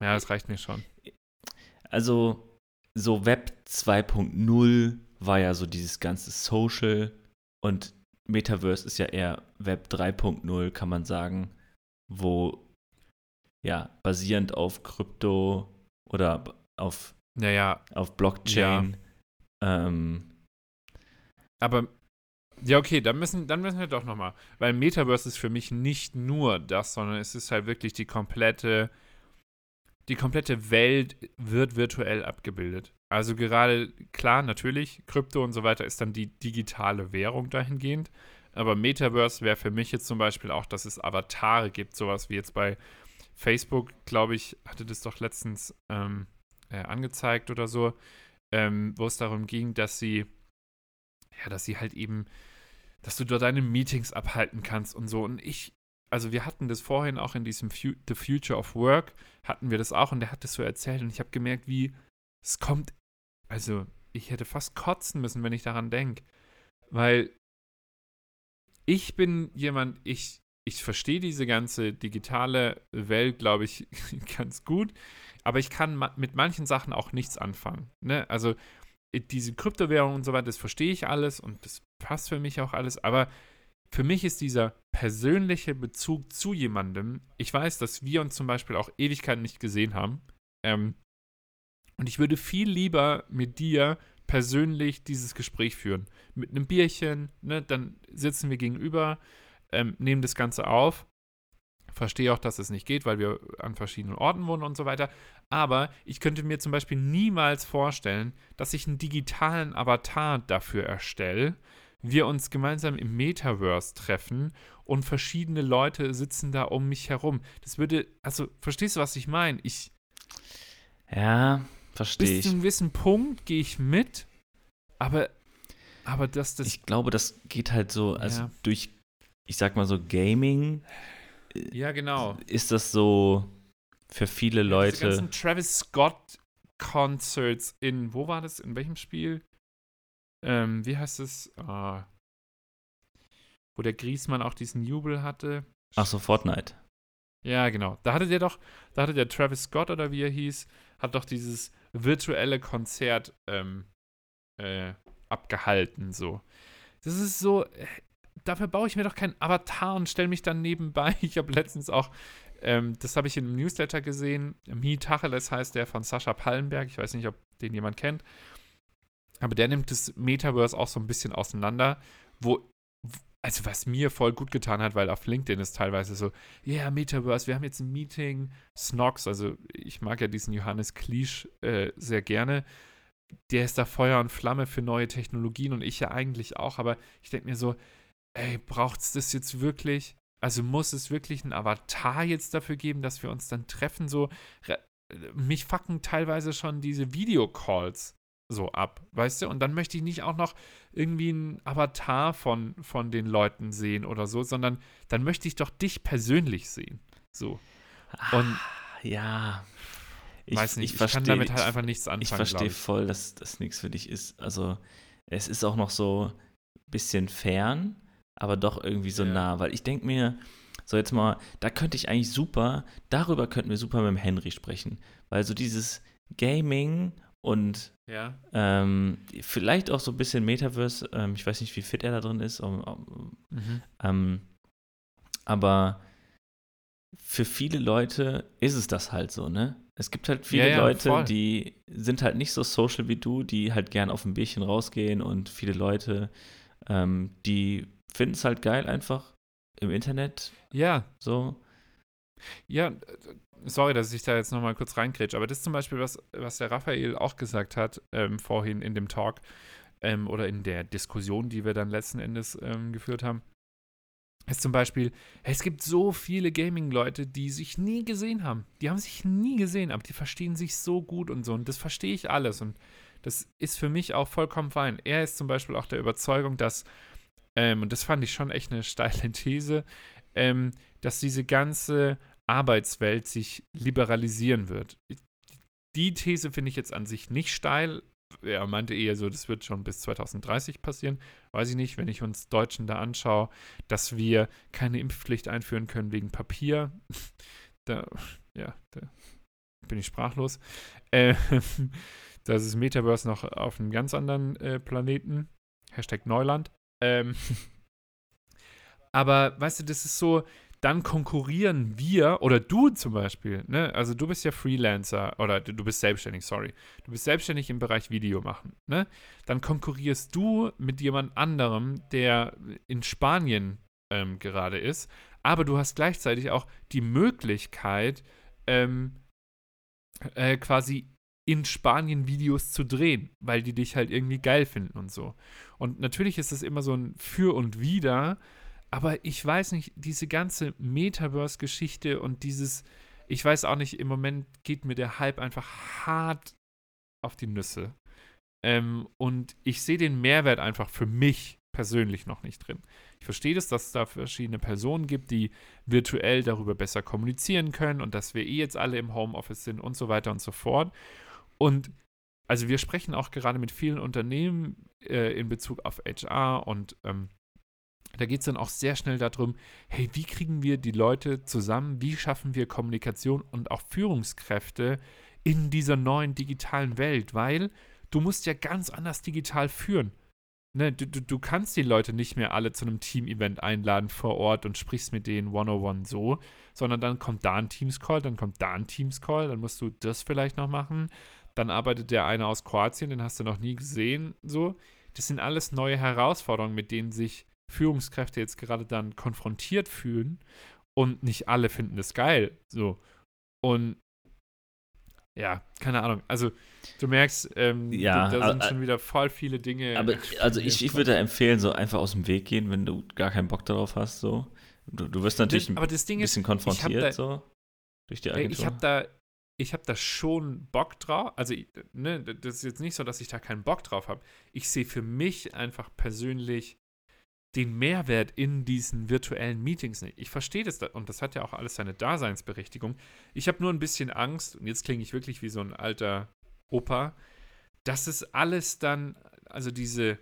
Ja, das reicht mir schon. also, so Web 2.0 war ja so dieses ganze Social und Metaverse ist ja eher Web 3.0, kann man sagen, wo, ja, basierend auf Krypto oder auf Naja, auf Blockchain ähm, aber ja, okay, dann müssen, dann müssen wir doch nochmal. Weil Metaverse ist für mich nicht nur das, sondern es ist halt wirklich die komplette, die komplette Welt wird virtuell abgebildet. Also gerade, klar, natürlich, Krypto und so weiter ist dann die digitale Währung dahingehend. Aber Metaverse wäre für mich jetzt zum Beispiel auch, dass es Avatare gibt, sowas wie jetzt bei Facebook, glaube ich, hatte das doch letztens ähm, äh, angezeigt oder so, ähm, wo es darum ging, dass sie, ja, dass sie halt eben, dass du dort deine Meetings abhalten kannst und so. Und ich, also wir hatten das vorhin auch in diesem Fu The Future of Work, hatten wir das auch und der hat das so erzählt und ich habe gemerkt, wie es kommt, also ich hätte fast kotzen müssen, wenn ich daran denke. Weil ich bin jemand, ich, ich verstehe diese ganze digitale Welt, glaube ich, ganz gut, aber ich kann ma mit manchen Sachen auch nichts anfangen. Ne? Also diese Kryptowährung und so weiter, das verstehe ich alles und das passt für mich auch alles, aber für mich ist dieser persönliche Bezug zu jemandem, ich weiß, dass wir uns zum Beispiel auch Ewigkeiten nicht gesehen haben, ähm, und ich würde viel lieber mit dir persönlich dieses Gespräch führen. Mit einem Bierchen, ne, dann sitzen wir gegenüber, ähm, nehmen das Ganze auf. Verstehe auch, dass es nicht geht, weil wir an verschiedenen Orten wohnen und so weiter. Aber ich könnte mir zum Beispiel niemals vorstellen, dass ich einen digitalen Avatar dafür erstelle, wir uns gemeinsam im Metaverse treffen und verschiedene Leute sitzen da um mich herum. Das würde, also, verstehst du, was ich meine? Ich. Ja, Verstehe ich. Bis zu einem gewissen Punkt gehe ich mit, aber, aber dass das. Ich glaube, das geht halt so, also ja. durch, ich sag mal so, Gaming. Ja, genau. Ist das so für viele Leute. Die ganzen Travis Scott Concerts in, wo war das? In welchem Spiel? Ähm, wie heißt es? Ah, wo der Griesmann auch diesen Jubel hatte. Ach so, Fortnite. Ja, genau. Da hatte der doch, da hatte der Travis Scott oder wie er hieß, hat doch dieses virtuelle Konzert ähm, äh, abgehalten, so. Das ist so, äh, dafür baue ich mir doch keinen Avatar und stelle mich dann nebenbei. Ich habe letztens auch, ähm, das habe ich in einem Newsletter gesehen, Mi Tacheles heißt der von Sascha Pallenberg, ich weiß nicht, ob den jemand kennt, aber der nimmt das Metaverse auch so ein bisschen auseinander, wo also was mir voll gut getan hat, weil auf LinkedIn ist teilweise so, ja, yeah, Metaverse, wir haben jetzt ein Meeting, Snox, also ich mag ja diesen Johannes Kliesch äh, sehr gerne, der ist da Feuer und Flamme für neue Technologien und ich ja eigentlich auch, aber ich denke mir so, ey, braucht es das jetzt wirklich? Also muss es wirklich einen Avatar jetzt dafür geben, dass wir uns dann treffen? So, mich fucken teilweise schon diese Videocalls so ab, weißt du? Und dann möchte ich nicht auch noch irgendwie ein Avatar von, von den Leuten sehen oder so, sondern dann möchte ich doch dich persönlich sehen. So. Und ah, ja. Ich weiß nicht, ich, ich kann damit halt einfach nichts anfangen. Ich verstehe voll, dass das nichts für dich ist. Also, es ist auch noch so ein bisschen fern, aber doch irgendwie so ja. nah, weil ich denke mir, so jetzt mal, da könnte ich eigentlich super, darüber könnten wir super mit dem Henry sprechen, weil so dieses Gaming und ja. ähm, vielleicht auch so ein bisschen Metaverse. Ähm, ich weiß nicht, wie fit er da drin ist. Um, um, mhm. ähm, aber für viele Leute ist es das halt so, ne? Es gibt halt viele ja, ja, Leute, voll. die sind halt nicht so social wie du, die halt gern auf ein Bierchen rausgehen und viele Leute, ähm, die finden es halt geil einfach im Internet. Ja. So. Ja, sorry, dass ich da jetzt nochmal kurz reingrätsche, aber das ist zum Beispiel was, was der Raphael auch gesagt hat ähm, vorhin in dem Talk ähm, oder in der Diskussion, die wir dann letzten Endes ähm, geführt haben. Ist zum Beispiel, es gibt so viele Gaming-Leute, die sich nie gesehen haben. Die haben sich nie gesehen, aber die verstehen sich so gut und so. Und das verstehe ich alles. Und das ist für mich auch vollkommen fein. Er ist zum Beispiel auch der Überzeugung, dass, ähm, und das fand ich schon echt eine steile These, ähm, dass diese ganze Arbeitswelt sich liberalisieren wird. Die These finde ich jetzt an sich nicht steil. Er meinte eher so, das wird schon bis 2030 passieren. Weiß ich nicht, wenn ich uns Deutschen da anschaue, dass wir keine Impfpflicht einführen können wegen Papier. da, ja, da bin ich sprachlos. Äh, das ist Metaverse noch auf einem ganz anderen äh, Planeten. Hashtag Neuland. Ähm, aber weißt du, das ist so, dann konkurrieren wir oder du zum Beispiel, ne? also du bist ja Freelancer oder du, bist selbstständig, sorry, du bist selbstständig im Bereich Video machen, ne? dann konkurrierst du mit jemand anderem, der in Spanien ähm, gerade ist, aber du hast gleichzeitig auch die Möglichkeit, ähm, äh, quasi in Spanien Videos zu drehen, weil die dich halt irgendwie geil finden und so. Und natürlich ist es immer so ein Für und Wider, aber ich weiß nicht, diese ganze Metaverse-Geschichte und dieses, ich weiß auch nicht, im Moment geht mir der Hype einfach hart auf die Nüsse. Ähm, und ich sehe den Mehrwert einfach für mich persönlich noch nicht drin. Ich verstehe das, dass es da verschiedene Personen gibt, die virtuell darüber besser kommunizieren können und dass wir eh jetzt alle im Homeoffice sind und so weiter und so fort. Und also wir sprechen auch gerade mit vielen Unternehmen äh, in Bezug auf HR und ähm, da geht es dann auch sehr schnell darum, hey, wie kriegen wir die Leute zusammen, wie schaffen wir Kommunikation und auch Führungskräfte in dieser neuen digitalen Welt, weil du musst ja ganz anders digital führen. Ne, du, du, du kannst die Leute nicht mehr alle zu einem Team-Event einladen vor Ort und sprichst mit denen one-on-one so, sondern dann kommt da ein Teams-Call, dann kommt da ein Teams-Call, dann musst du das vielleicht noch machen. Dann arbeitet der eine aus Kroatien, den hast du noch nie gesehen, so. Das sind alles neue Herausforderungen, mit denen sich Führungskräfte jetzt gerade dann konfrontiert fühlen und nicht alle finden es geil. So. Und ja, keine Ahnung. Also du merkst, ähm, ja, da, da sind aber, schon wieder voll viele Dinge. Aber also ich, ich würde empfehlen, so einfach aus dem Weg gehen, wenn du gar keinen Bock darauf hast. So. Du, du wirst natürlich das, das ein bisschen ist, konfrontiert da, so durch die Agentur. Ich habe da, ich habe da schon Bock drauf. Also, ne, das ist jetzt nicht so, dass ich da keinen Bock drauf habe. Ich sehe für mich einfach persönlich den Mehrwert in diesen virtuellen Meetings nicht. Ich verstehe das und das hat ja auch alles seine Daseinsberechtigung. Ich habe nur ein bisschen Angst, und jetzt klinge ich wirklich wie so ein alter Opa, dass es alles dann, also diese,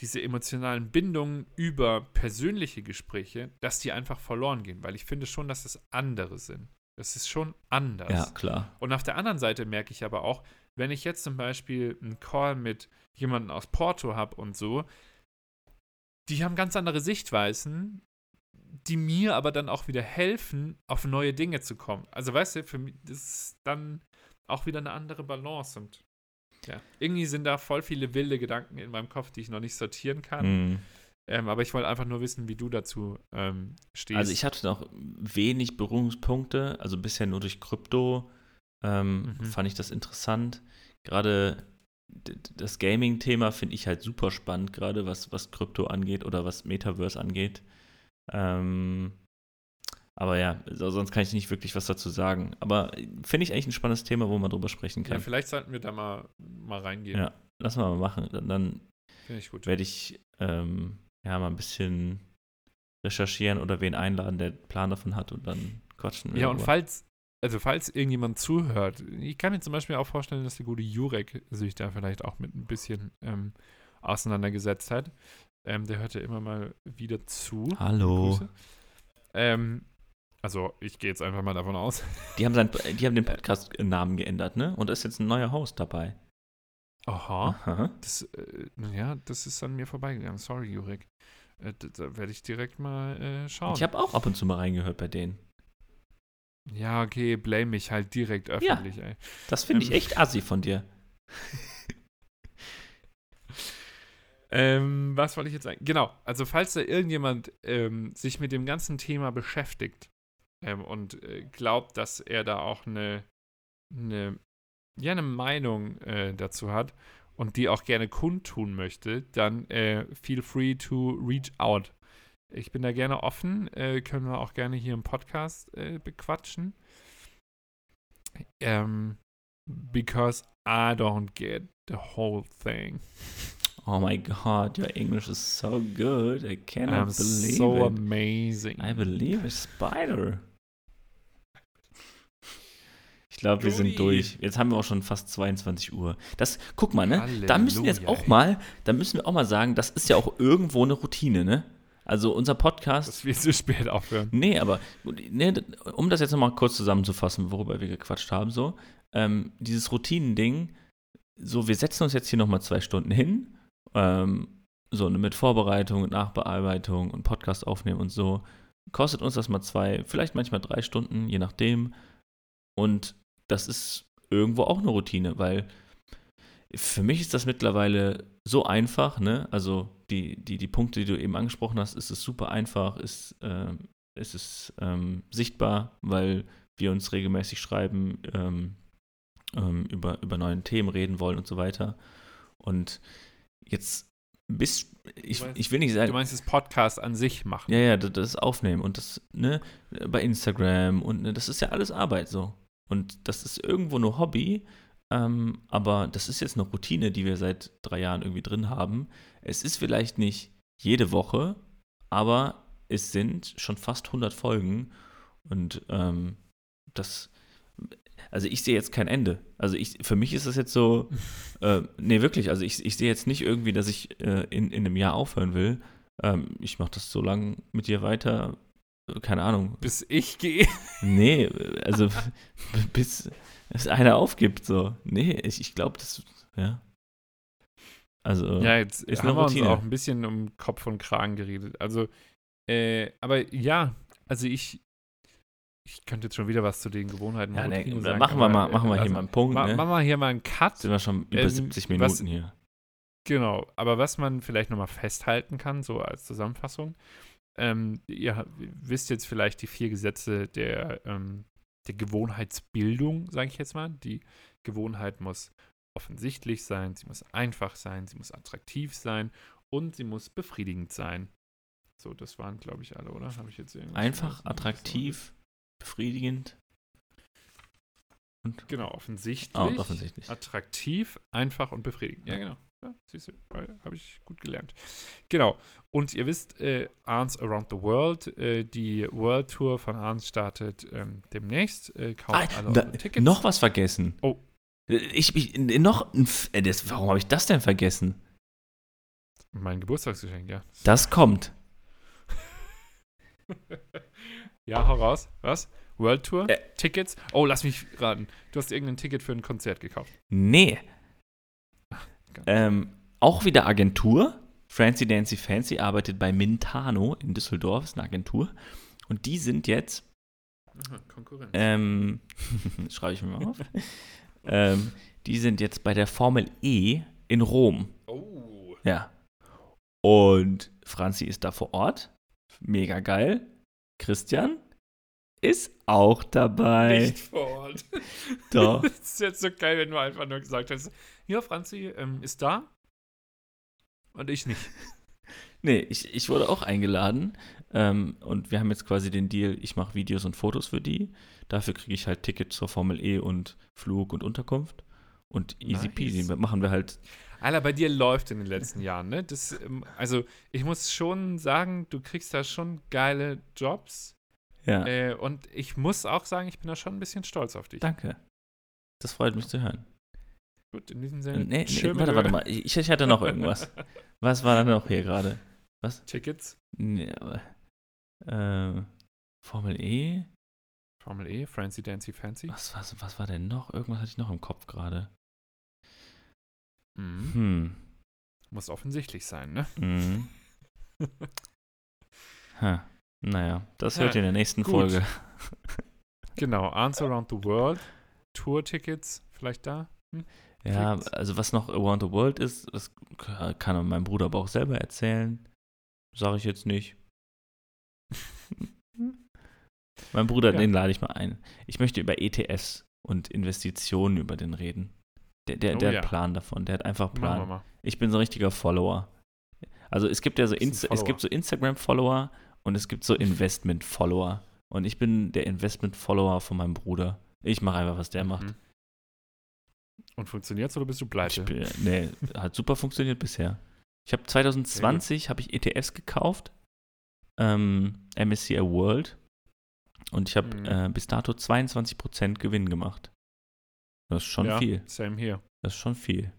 diese emotionalen Bindungen über persönliche Gespräche, dass die einfach verloren gehen, weil ich finde schon, dass es andere sind. Das ist schon anders. Ja, klar. Und auf der anderen Seite merke ich aber auch, wenn ich jetzt zum Beispiel einen Call mit jemandem aus Porto habe und so, die haben ganz andere Sichtweisen, die mir aber dann auch wieder helfen, auf neue Dinge zu kommen. Also weißt du, für mich das ist dann auch wieder eine andere Balance und ja, irgendwie sind da voll viele wilde Gedanken in meinem Kopf, die ich noch nicht sortieren kann. Mhm. Ähm, aber ich wollte einfach nur wissen, wie du dazu ähm, stehst. Also ich hatte noch wenig Berührungspunkte, also bisher nur durch Krypto ähm, mhm. fand ich das interessant. Gerade das Gaming-Thema finde ich halt super spannend, gerade was, was Krypto angeht oder was Metaverse angeht. Ähm, aber ja, sonst kann ich nicht wirklich was dazu sagen. Aber finde ich eigentlich ein spannendes Thema, wo man drüber sprechen kann. Ja, vielleicht sollten wir da mal, mal reingehen. Ja, lass mal machen. Dann, dann werde ich ähm, ja mal ein bisschen recherchieren oder wen einladen, der Plan davon hat und dann quatschen wir. Ja, und falls, also falls irgendjemand zuhört, ich kann mir zum Beispiel auch vorstellen, dass der gute Jurek sich da vielleicht auch mit ein bisschen ähm, auseinandergesetzt hat. Ähm, der hört ja immer mal wieder zu. Hallo. Ähm, also ich gehe jetzt einfach mal davon aus. Die haben, sein, die haben den Podcast-Namen geändert, ne? Und da ist jetzt ein neuer Host dabei. Aha. Aha. Das, äh, ja, das ist an mir vorbeigegangen. Sorry, Jurek. Äh, da werde ich direkt mal äh, schauen. Ich habe auch ab und zu mal reingehört bei denen. Ja, okay, blame mich halt direkt öffentlich, ja, ey. Das finde ich ähm, echt assi von dir. ähm, was wollte ich jetzt sagen? Genau, also falls da irgendjemand ähm, sich mit dem ganzen Thema beschäftigt ähm, und äh, glaubt, dass er da auch eine, eine, ja, eine Meinung äh, dazu hat und die auch gerne kundtun möchte, dann äh, feel free to reach out. Ich bin da gerne offen, äh, können wir auch gerne hier im Podcast äh, bequatschen. Ähm, because I don't get the whole thing. Oh my god, your English is so good. I cannot I'm believe so it. amazing. I believe a spider. Ich glaube, wir sind durch. Jetzt haben wir auch schon fast 22 Uhr. Das, guck mal, ne? Halleluja, da müssen wir jetzt auch mal, da müssen wir auch mal sagen, das ist ja auch irgendwo eine Routine, ne? Also unser Podcast. Dass wir so spät aufhören. Nee, aber nee, um das jetzt nochmal kurz zusammenzufassen, worüber wir gequatscht haben, so, ähm, dieses Routinending, so, wir setzen uns jetzt hier nochmal zwei Stunden hin, ähm, so mit Vorbereitung und Nachbearbeitung und Podcast aufnehmen und so. kostet uns das mal zwei, vielleicht manchmal drei Stunden, je nachdem. Und das ist irgendwo auch eine Routine, weil für mich ist das mittlerweile so einfach, ne? Also die, die, die Punkte, die du eben angesprochen hast, ist es super einfach, ist, äh, ist es ähm, sichtbar, weil wir uns regelmäßig schreiben, ähm, ähm, über, über neue Themen reden wollen und so weiter. Und jetzt bis, ich, meinst- ich will nicht sagen, Du meinst das Podcast an sich machen? ja, ja, das, das Aufnehmen und das, ne, bei Instagram und ne, das ist ja alles Arbeit so. Und das ist irgendwo nur Hobby, ähm, aber das ist jetzt eine Routine, die wir seit drei Jahren irgendwie drin haben. Es ist vielleicht nicht jede Woche, aber es sind schon fast 100 Folgen und ähm, das, also ich sehe jetzt kein Ende. Also ich, für mich ist das jetzt so, äh, nee, wirklich, also ich, ich sehe jetzt nicht irgendwie, dass ich äh, in, in einem Jahr aufhören will. Ähm, ich mache das so lange mit dir weiter, keine Ahnung. Bis ich gehe. Nee, also bis es einer aufgibt, so. Nee, ich, ich glaube, das, ja. Also, Ja, jetzt ist haben wir uns auch ein bisschen um Kopf und Kragen geredet. Also, äh, aber ja, also ich, ich könnte jetzt schon wieder was zu den Gewohnheiten ja, nee, Routinen machen sagen, wir mal, machen wir äh, hier also, mal einen Punkt, ma- ne? Machen wir hier mal einen Cut. Sind wir schon über Ähm, 70 was- Minuten hier. Genau, aber was man vielleicht nochmal festhalten kann, so als Zusammenfassung, ähm, ihr wisst jetzt vielleicht die vier Gesetze der, ähm, der Gewohnheitsbildung, sage ich jetzt mal. Die Gewohnheit muss offensichtlich sein, sie muss einfach sein, sie muss attraktiv sein und sie muss befriedigend sein. So, das waren, glaube ich, alle, oder? Habe ich jetzt Einfach, vergessen? attraktiv, befriedigend und Genau, offensichtlich. ah, offensichtlich. Attraktiv, einfach und befriedigend. Ja, genau. Ja, siehst du, habe ich gut gelernt. Genau. Und ihr wisst, äh, Arns Around the World, äh, die World Tour von Arns startet ähm, demnächst. Äh, kauft Ah, alle da, Tickets. noch was vergessen. Oh. Ich, ich noch, ein F- äh, das, warum habe ich das denn vergessen? Mein Geburtstagsgeschenk, ja. Das kommt. Ja, hau raus. Was? World Tour? Äh. Tickets? Oh, lass mich raten. Du hast irgendein Ticket für ein Konzert gekauft. Nee. Ähm, auch wieder Agentur. Francie Dancy Fancy arbeitet bei Mintano in Düsseldorf, ist eine Agentur. Und die sind jetzt, Aha, Konkurrenz. ähm, schreibe ich mir mal auf, ähm, die sind jetzt bei der Formel E in Rom. oh. Ja. Und Franzi ist da vor Ort. Mega geil. Christian ist auch dabei. Nicht vor Ort. Doch. Das ist jetzt so geil, wenn du einfach nur gesagt hast, ja, Franzi ähm, ist da und ich nicht. Nee, ich, ich wurde auch eingeladen ähm, und wir haben jetzt quasi den Deal, ich mache Videos und Fotos für die. Dafür kriege ich halt Tickets zur Formel E und Flug und Unterkunft. Und easy Nice. peasy machen wir halt. Alter, bei dir läuft in den letzten Jahren, ne? Das, ähm, also, ich muss schon sagen, du kriegst da schon geile Jobs. Ja, Äh, und ich muss auch sagen, ich bin da schon ein bisschen stolz auf dich. danke. Das freut mich zu hören. Gut, in diesem Sinne. Nee, nee, mit warte, warte mal. Ich, ich hatte noch irgendwas. Was war da noch hier gerade? Tickets, Nee, aber, äh, Formel E? Formel E, Francie Dancy Fancy. Was, was, was war denn noch? Irgendwas hatte ich noch im Kopf gerade. Mhm. Hm. Muss offensichtlich sein, ne? Mhm. ha. Naja, das Ja, hört ihr in der nächsten gut. Folge. Genau, Answer Around the World, Tour-Tickets, vielleicht da? Hm? Ja, also was noch Around the World ist, das kann mein Bruder aber auch selber erzählen. Sage ich jetzt nicht. mein Bruder, Ja. den lade ich mal ein. Ich möchte über ETFs und Investitionen über den reden. Der, der, Oh der ja. hat Plan davon. Der hat einfach Plan. Ich bin so ein richtiger Follower. Also es gibt ja so Insta es Follower. gibt so Instagram-Follower und es gibt so Investment-Follower. Und ich bin der Investment-Follower von meinem Bruder. Ich mache einfach, was der macht. Mhm. Und funktioniert's oder bist du Ich pleite? bin, nee, hat super funktioniert bisher. Ich habe 2020 habe ich ETFs gekauft, ähm, MSCI World, und ich habe Mhm. äh, bis dato 22% Gewinn gemacht. Das ist schon ja, viel. Same hier. Das ist schon viel.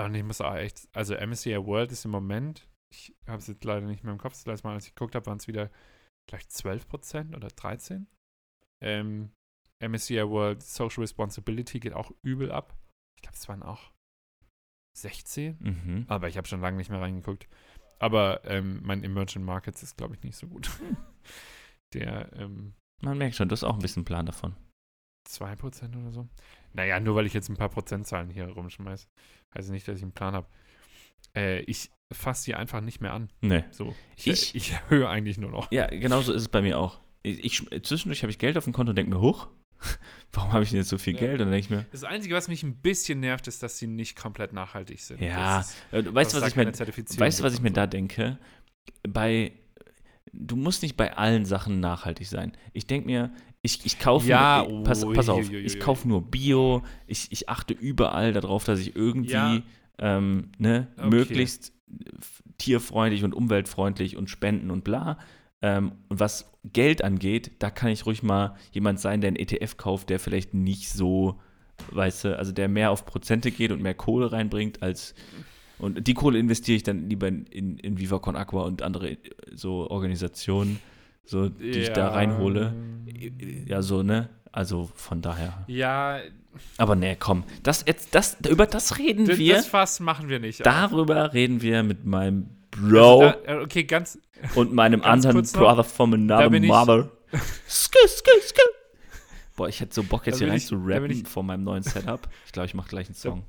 Und ich muss auch echt, also MSCI World ist im Moment, ich habe es jetzt leider nicht mehr im Kopf, das letzte Mal, als ich geguckt habe, waren es wieder gleich 12% oder 13%. Ähm, MSCI World Social Responsibility geht auch übel ab. Ich glaube, es waren auch 16. Mhm. Aber ich habe schon lange nicht mehr reingeguckt. Aber ähm, mein Emerging Markets ist, glaube ich, nicht so gut. Der ähm, Man merkt schon, du hast auch ein bisschen Plan davon. 2% oder so. Naja, nur weil ich jetzt ein paar Prozentzahlen hier rumschmeiß. Heißt nicht, dass ich einen Plan habe. Äh, ich fasse sie einfach nicht mehr an. Nee. So. Ich, Ich- ich erhöhe eigentlich nur noch. Ja, genau so ist es bei mir auch. Ich, ich, zwischendurch habe ich Geld auf dem Konto und denke mir, hoch, warum habe ich denn jetzt so viel Ja. Geld? Und dann denke ich mir, Das Einzige, was mich ein bisschen nervt, ist, dass sie nicht komplett nachhaltig sind. ja, Das ist- äh, du weißt, dass was ich mir, weißt du, was ich mir und da so. denke? Bei, du musst nicht bei allen Sachen nachhaltig sein. Ich denke mir, ich, ich kaufe, Ja, nur, pass, pass auf, ich kaufe nur Bio, ich, ich achte überall darauf, dass ich irgendwie Ja. Ähm, ne, Okay. möglichst f- tierfreundlich und umweltfreundlich und spenden und bla. Ähm, und was Geld angeht, da kann ich ruhig mal jemand sein, der einen ETF kauft, der vielleicht nicht so, weißt du, also der mehr auf Prozente geht und mehr Kohle reinbringt als und die Kohle investiere ich dann lieber in, in, in Viva Aqua und andere äh, so Organisationen, so, die ich da Ja. reinhole. Ja, so, ne? Also von daher. Ja, Aber ne, komm, das jetzt, das, über das reden das, wir. das Fass machen wir nicht. Darüber reden wir mit meinem Bro Also da, äh, okay, ganz. und meinem ganz anderen Brother from another mother. Skü, skü, skü. Boah, ich hätte so Bock, jetzt hier rein ich- zu rappen ich- vor meinem neuen Setup. Ich glaube, ich mache gleich einen Song.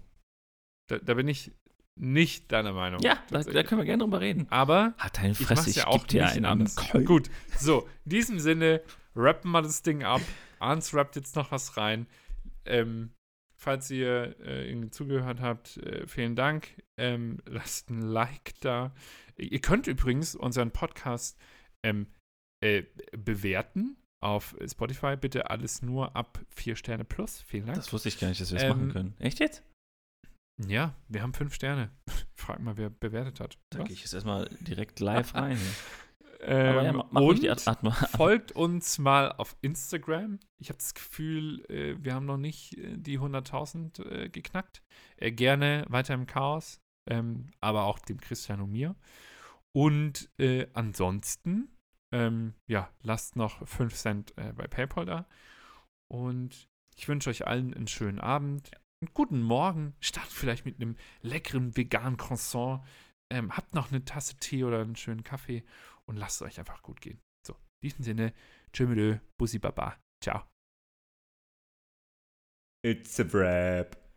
Da, da bin ich nicht deiner Meinung. Ja, da, da können wir gerne drüber reden. Aber Hat deine ich Fresse, ich, ja auch dir einen am. Gut, so, in diesem Sinne, rappen wir das Ding ab. Arns rappt jetzt noch was rein. Ähm, falls ihr äh, irgendwie zugehört habt, äh, vielen Dank. Ähm, lasst ein Like da. Ihr könnt übrigens unseren Podcast ähm, äh, bewerten auf Spotify. Bitte alles nur ab 4 Sterne plus. Vielen Dank. Das wusste ich gar nicht, dass wir das Ähm, machen können. Echt jetzt? Ja, wir haben 5 Sterne. Frag mal, wer bewertet hat. Da gehe ich jetzt erstmal direkt live rein. Ähm, Aber ja, mach, und die At- Atma. folgt uns mal auf Instagram. Ich habe das Gefühl, äh, wir haben noch nicht äh, die 100.000 äh, geknackt. Äh, gerne weiter im Chaos, ähm, aber auch dem Christian und mir. Und äh, ansonsten, ähm, ja, lasst noch 5 Cent äh, bei PayPal da. Und ich wünsche euch allen einen schönen Abend, guten Morgen. Startet vielleicht mit einem leckeren veganen Croissant. Ähm, habt noch eine Tasse Tee oder einen schönen Kaffee und lasst es euch einfach gut gehen. So, in diesem Sinne, tschö, Bussi Baba. Ciao. It's a wrap.